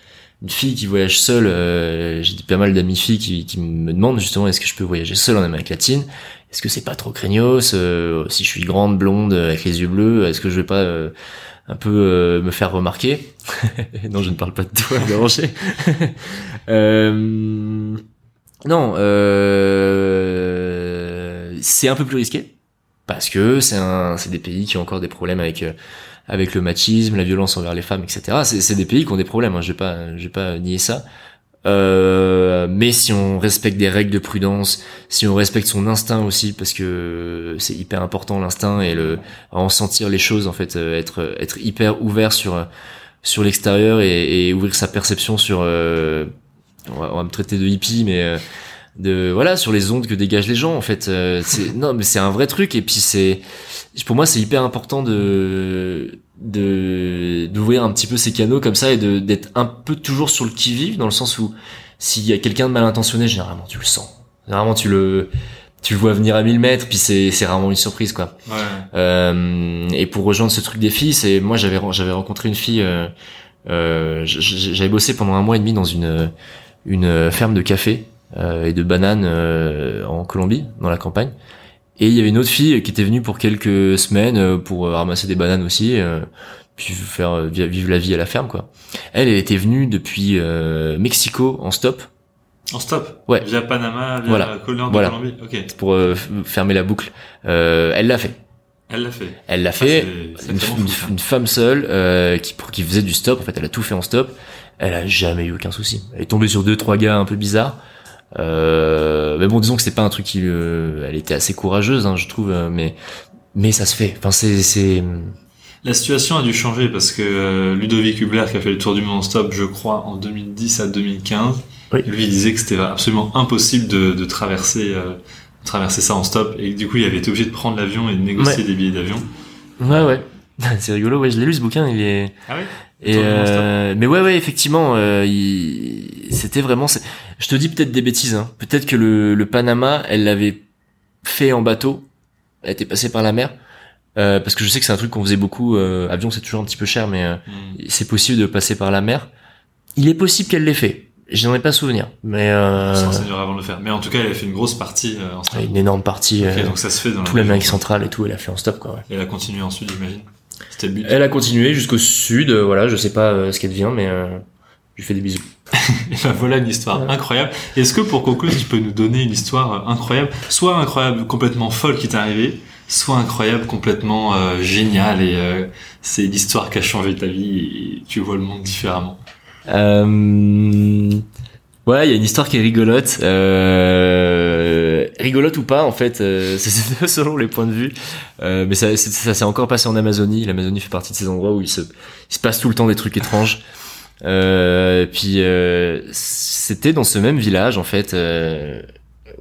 Speaker 1: une fille qui voyage seule, euh, j'ai pas mal d'amis filles qui, qui, me demandent justement est-ce que je peux voyager seule en Amérique latine? Est-ce que c'est pas trop craignos euh, Si je suis grande, blonde, avec les yeux bleus, est-ce que je vais pas euh, un peu euh, me faire remarquer? Non, je ne parle pas de toi, déranger. non, c'est un peu plus risqué. parce que c'est des pays qui ont encore des problèmes avec euh, avec le machisme, la violence envers les femmes, etc. C'est, des pays qui ont des problèmes. Hein, je vais pas, pas nier ça. Euh, mais si on respecte des règles de prudence, si on respecte son instinct aussi, parce que c'est hyper important l'instinct et le en sentir les choses en fait, euh, être hyper ouvert sur l'extérieur et, ouvrir sa perception sur. Euh, on, va, on, va, me traiter de hippie, mais euh, de voilà sur les ondes que dégagent les gens en fait. Euh, c'est non mais c'est un vrai truc et puis c'est pour moi c'est hyper important de de d'ouvrir un petit peu ces canaux comme ça et de d'être un peu toujours sur le qui vive dans le sens où s'il y a quelqu'un de mal intentionné généralement tu le sens généralement tu le tu le vois venir à 1000 mètres puis c'est c'est rarement une surprise quoi
Speaker 2: Ouais.
Speaker 1: euh, et pour rejoindre ce truc des filles c'est moi j'avais j'avais rencontré une fille euh, euh, j'avais bossé pendant un mois et demi dans une une ferme de café euh, et de bananes euh, en Colombie dans la campagne et il y avait une autre fille qui était venue pour quelques semaines euh, pour euh, ramasser des bananes aussi, euh, puis faire euh, vi- vivre la vie à la ferme quoi. Elle, elle était venue depuis euh, Mexico en stop
Speaker 2: En stop.
Speaker 1: Ouais.
Speaker 2: Via Panama, via
Speaker 1: Voilà.
Speaker 2: Colombie,
Speaker 1: Voilà.
Speaker 2: Colombie. Ok.
Speaker 1: pour euh, fermer la boucle. Euh, elle l'a fait.
Speaker 2: Elle l'a fait.
Speaker 1: Elle l'a
Speaker 2: Ah,
Speaker 1: fait. une, une femme seule euh, qui pour qui faisait du stop. En fait, elle a tout fait en stop. Elle a jamais eu aucun souci. Elle est tombée sur deux trois gars un peu bizarres. Euh, mais bon, disons que c'est pas un truc qui. euh, elle était assez courageuse, hein, je trouve. euh, mais mais ça se fait. Enfin, c'est c'est.
Speaker 2: La situation a dû changer parce que euh, Ludovic Hubler, qui a fait le tour du monde en stop, je crois, en 2010 à 2015,
Speaker 1: Oui.
Speaker 2: lui il disait que c'était absolument impossible de, de traverser, euh, traverser ça en stop et que du coup il avait été obligé de prendre l'avion et de négocier des billets d'avion.
Speaker 1: Ouais ouais. c'est rigolo. Ouais, je l'ai lu ce bouquin. Il est.
Speaker 2: Ah oui?
Speaker 1: Et euh, mais ouais ouais effectivement euh, il- c'était vraiment je te dis peut-être des bêtises hein. peut-être que le, le Panama elle l'avait fait en bateau elle était passée par la mer euh, parce que je sais que c'est un truc qu'on faisait beaucoup euh, avion c'est toujours un petit peu cher mais euh,
Speaker 2: Hmm.
Speaker 1: c'est possible de passer par la mer il est possible qu'elle l'ait fait j'en ai pas souvenir mais euh,
Speaker 2: se renseignera avant de le faire. Mais en tout cas, elle a fait une grosse partie euh, en stop.
Speaker 1: une énorme partie
Speaker 2: Ok,
Speaker 1: euh,
Speaker 2: donc ça se fait dans
Speaker 1: tout
Speaker 2: la
Speaker 1: l'Amérique centrale et tout elle a fait en stop quoi ouais.
Speaker 2: Et elle a continué ensuite, j'imagine. C'était le but.
Speaker 1: elle a continué jusqu'au sud euh, voilà je sais pas euh, ce qu'elle devient mais euh, je lui fais des bisous
Speaker 2: Et ben voilà une histoire
Speaker 1: Ouais.
Speaker 2: incroyable. Est-ce que pour conclure, tu peux nous donner une histoire incroyable, soit incroyable, complètement folle qui t'est arrivée, soit incroyable, complètement euh, géniale et euh, c'est l'histoire qui a changé ta vie et tu vois le monde différemment?
Speaker 1: Euh... Ouais, il y a une histoire qui est rigolote. Euh... Rigolote ou pas, en fait, euh, c'est selon les points de vue. Euh, mais ça, ça s'est encore passé en Amazonie. L'Amazonie fait partie de ces endroits où il se, il se passe tout le temps des trucs étranges. Euh, et puis euh, c'était dans ce même village en fait euh,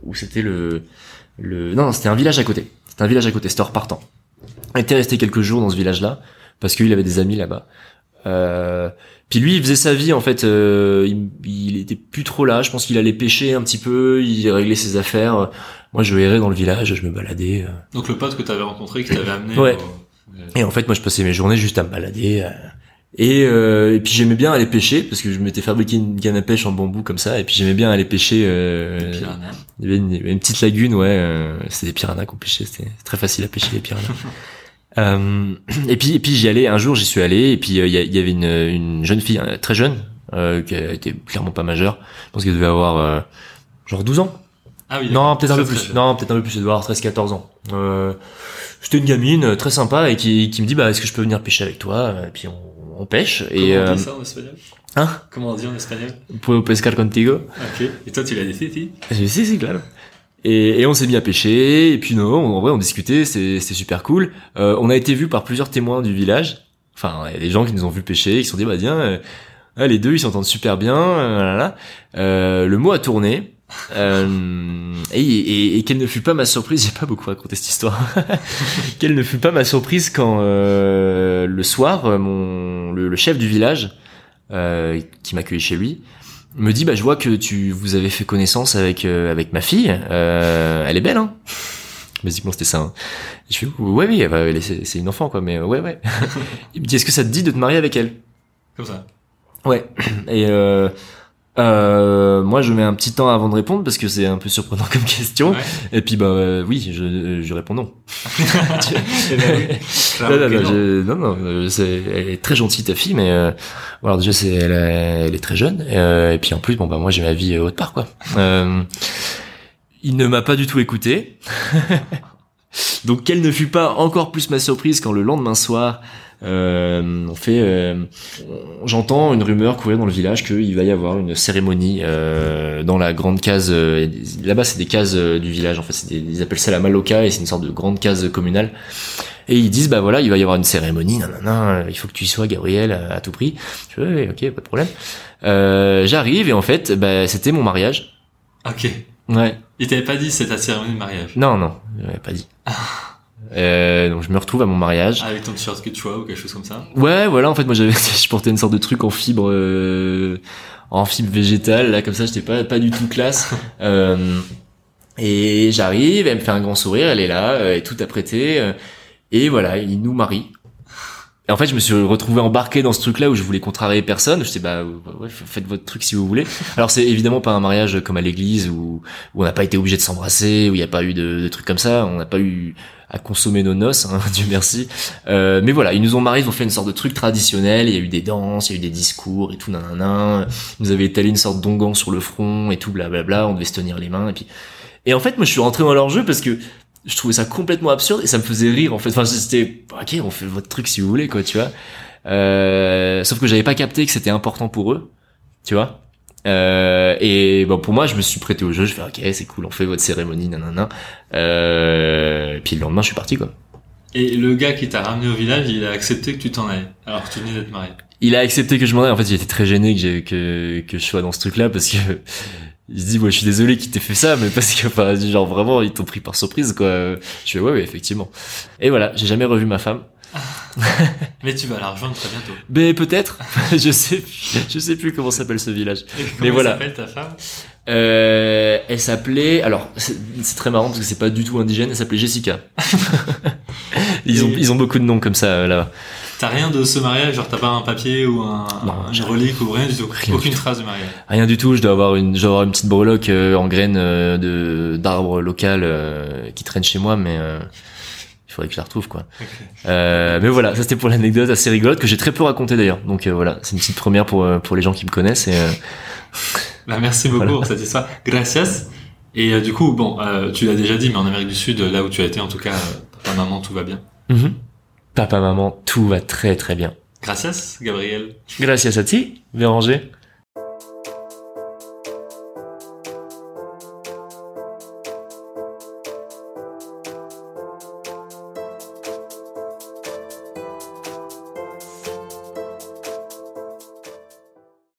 Speaker 1: où c'était le le non c'était un village à côté c'était un village à côté c'était repartant on était resté quelques jours dans ce village là parce qu'il avait des amis là-bas euh, puis lui il faisait sa vie en fait euh, il, il était plus trop là je pense qu'il allait pêcher un petit peu il réglait ses affaires moi je errais dans le village je me baladais euh.
Speaker 2: Donc le pote que t'avais rencontré, qui t'avait amené.
Speaker 1: Ouais.
Speaker 2: au-
Speaker 1: Et en fait, moi, je passais mes journées juste à me balader. euh, et, euh, et puis j'aimais bien aller pêcher parce que je m'étais fabriqué une canne à pêche en bambou comme ça. Et puis j'aimais bien aller pêcher. Euh,
Speaker 2: Des piranhas.
Speaker 1: il y avait une, une petite lagune, ouais. Euh, c'était des piranhas qu'on pêchait. C'était très facile à pêcher les piranhas. euh, et puis, et puis j'y allais. Un jour, j'y suis allé. Et puis euh, il y, il y avait une, une jeune fille euh, très jeune euh, qui était clairement pas majeure. Je pense qu'elle devait avoir euh, genre 12 ans.
Speaker 2: Ah oui.
Speaker 1: Non, peut-être un peu plus.
Speaker 2: jeune.
Speaker 1: Non, peut-être un peu plus, elle doit avoir 13-14 ans. Euh, C'était une gamine euh, très sympa et qui, qui me dit bah est-ce que je peux venir pêcher avec toi? Et puis on, on pêche
Speaker 2: Comment
Speaker 1: et
Speaker 2: on
Speaker 1: euh,
Speaker 2: dit ça en espagnol?
Speaker 1: hein?
Speaker 2: Comment on dit en espagnol?
Speaker 1: Puedo pescar contigo
Speaker 2: Ok. Et toi, tu l'as dit, si?
Speaker 1: Dit si si claro. Et, et on s'est mis à pêcher et puis non, en vrai on discutait, c'est- c'était super cool. Euh, on a été vu par plusieurs témoins du village. Enfin, il y a des gens qui nous ont vu pêcher, qui se sont dit bah tiens, euh, ah, les deux ils s'entendent super bien. euh, là, là. Euh, le mot a tourné. Euh, et et, et quelle ne fut pas ma surprise, j'ai pas beaucoup raconté cette histoire. quelle ne fut pas ma surprise quand euh, le soir, mon le, le chef du village euh, qui m'accueillait chez lui me dit bah je vois que tu vous avez fait connaissance avec euh, avec ma fille. Euh, elle est belle, hein. Basiquement c'était ça. Hein. Je fais ouais oui, bah, elle est- c'est c'est une enfant quoi, mais euh, ouais ouais. Il me dit est-ce que ça te dit de te marier avec elle?
Speaker 2: Comme ça.
Speaker 1: Ouais. Et euh, euh, moi, je mets un petit temps avant de répondre parce que c'est un peu surprenant comme question.
Speaker 2: Ouais.
Speaker 1: Et puis, bah euh, oui, je, je réponds non.
Speaker 2: Eh ben
Speaker 1: non, non, non,
Speaker 2: non.
Speaker 1: je- non, non, euh, c'est, elle est très gentille ta fille, mais euh, alors déjà c'est, elle, est- elle est très jeune. euh, et puis en plus, bon bah moi j'ai ma vie euh, autre part quoi. Euh, il ne m'a pas du tout écouté. Donc quelle ne fut pas encore plus ma surprise quand le lendemain soir, euh, on fait, euh, j'entends une rumeur courir dans le village qu'il va y avoir une cérémonie euh, dans la grande case. euh, Là-bas, c'est des cases euh, du village. En fait, des- ils appellent ça la maloca et c'est une sorte de grande case communale. Et ils disent bah voilà, il va y avoir une cérémonie. Non, non, il faut que tu y sois, Gabriel, à, à tout prix. Je fais ouais, ok, pas de problème. Euh, J'arrive et en fait, bah, c'était mon mariage.
Speaker 2: Ok.
Speaker 1: Ouais.
Speaker 2: Il t'avait pas dit c'est ta cérémonie de mariage.
Speaker 1: Non, non, il m'avait pas dit. Euh, donc je me retrouve à mon mariage.
Speaker 2: Avec ton t-shirt que tu vois ou quelque chose comme ça.
Speaker 1: Ouais, voilà, en fait, moi j'avais, je portais une sorte de truc en fibre, euh, en fibre végétale, là, comme ça, j'étais pas, pas du tout classe. Euh, et j'arrive, elle me fait un grand sourire, elle est là, euh, et tout apprêté, euh, et voilà, il nous marie. Et en fait, je me suis retrouvé embarqué dans ce truc-là où je voulais contrarier personne. Je sais bah ouais, faites votre truc si vous voulez. Alors c'est évidemment pas un mariage comme à l'église où, on n'a pas été obligé de s'embrasser, où il n'y a pas eu de, de trucs comme ça. On n'a pas eu à consommer nos noces, hein, Dieu merci. Euh, mais voilà, ils nous ont mariés, ils ont fait une sorte de truc traditionnel. Il y a eu des danses, il y a eu des discours et tout, nanana. Ils nous avaient étalé une sorte d'onguent sur le front et tout, blablabla. On devait se tenir les mains et puis. Et en fait, moi, je suis rentré dans leur jeu parce que je trouvais ça complètement absurde et ça me faisait rire en fait. Enfin, c'était ok, on fait votre truc si vous voulez, quoi, tu vois. Euh, sauf que j'avais pas capté que c'était important pour eux, tu vois. Euh, et bon, pour moi, je me suis prêté au jeu. Je fais ok, c'est cool, on fait votre cérémonie, nanana. Euh, et puis le lendemain, je suis parti quoi.
Speaker 2: Et le gars qui t'a ramené au village, il a accepté que tu t'en ailles. Alors que tu venais d'être marié.
Speaker 1: Il a accepté que je m'en aille. En fait, il était très gêné que, que je sois dans ce truc-là parce que il se dit, ouais, je suis désolé qu'il t'ait fait ça, mais parce que, enfin, genre vraiment, ils t'ont pris par surprise, quoi. Je fais, ouais, ouais, effectivement. Et voilà, j'ai jamais revu ma femme.
Speaker 2: Mais tu vas la rejoindre très bientôt.
Speaker 1: Mais peut-être, je sais, je sais plus comment s'appelle ce village.
Speaker 2: Et
Speaker 1: Mais voilà.
Speaker 2: s'appelle ta femme?
Speaker 1: Euh, elle s'appelait, alors c'est très marrant parce que c'est pas du tout indigène, elle s'appelait Jessica. ils ont, ils ont beaucoup de noms comme ça euh, là-bas.
Speaker 2: T'as rien de ce mariage, genre t'as pas un papier ou un,
Speaker 1: Non,
Speaker 2: une relique ou rien du tout.
Speaker 1: Rien
Speaker 2: Aucune
Speaker 1: du tout.
Speaker 2: trace de mariage.
Speaker 1: Rien du tout, je dois avoir une, je dois avoir une petite breloque euh, en graines euh, de d'arbre local euh, qui traîne chez moi, mais euh, il faudrait que je la retrouve quoi. Mais voilà, ça c'était pour l'anecdote assez rigolote que j'ai très peu raconté d'ailleurs. Donc voilà, c'est une petite première pour pour les gens qui me connaissent et
Speaker 2: Bah, merci beaucoup
Speaker 1: Voilà.
Speaker 2: pour cette histoire. Gracias. Et du coup, bon, tu l'as déjà dit, mais en Amérique du Sud, là où tu as été, en tout cas, papa, maman, tout va bien.
Speaker 1: mhm. Papa maman, tout va très très bien.
Speaker 2: Gracias, Gabriel.
Speaker 1: Gracias a ti, Béranger.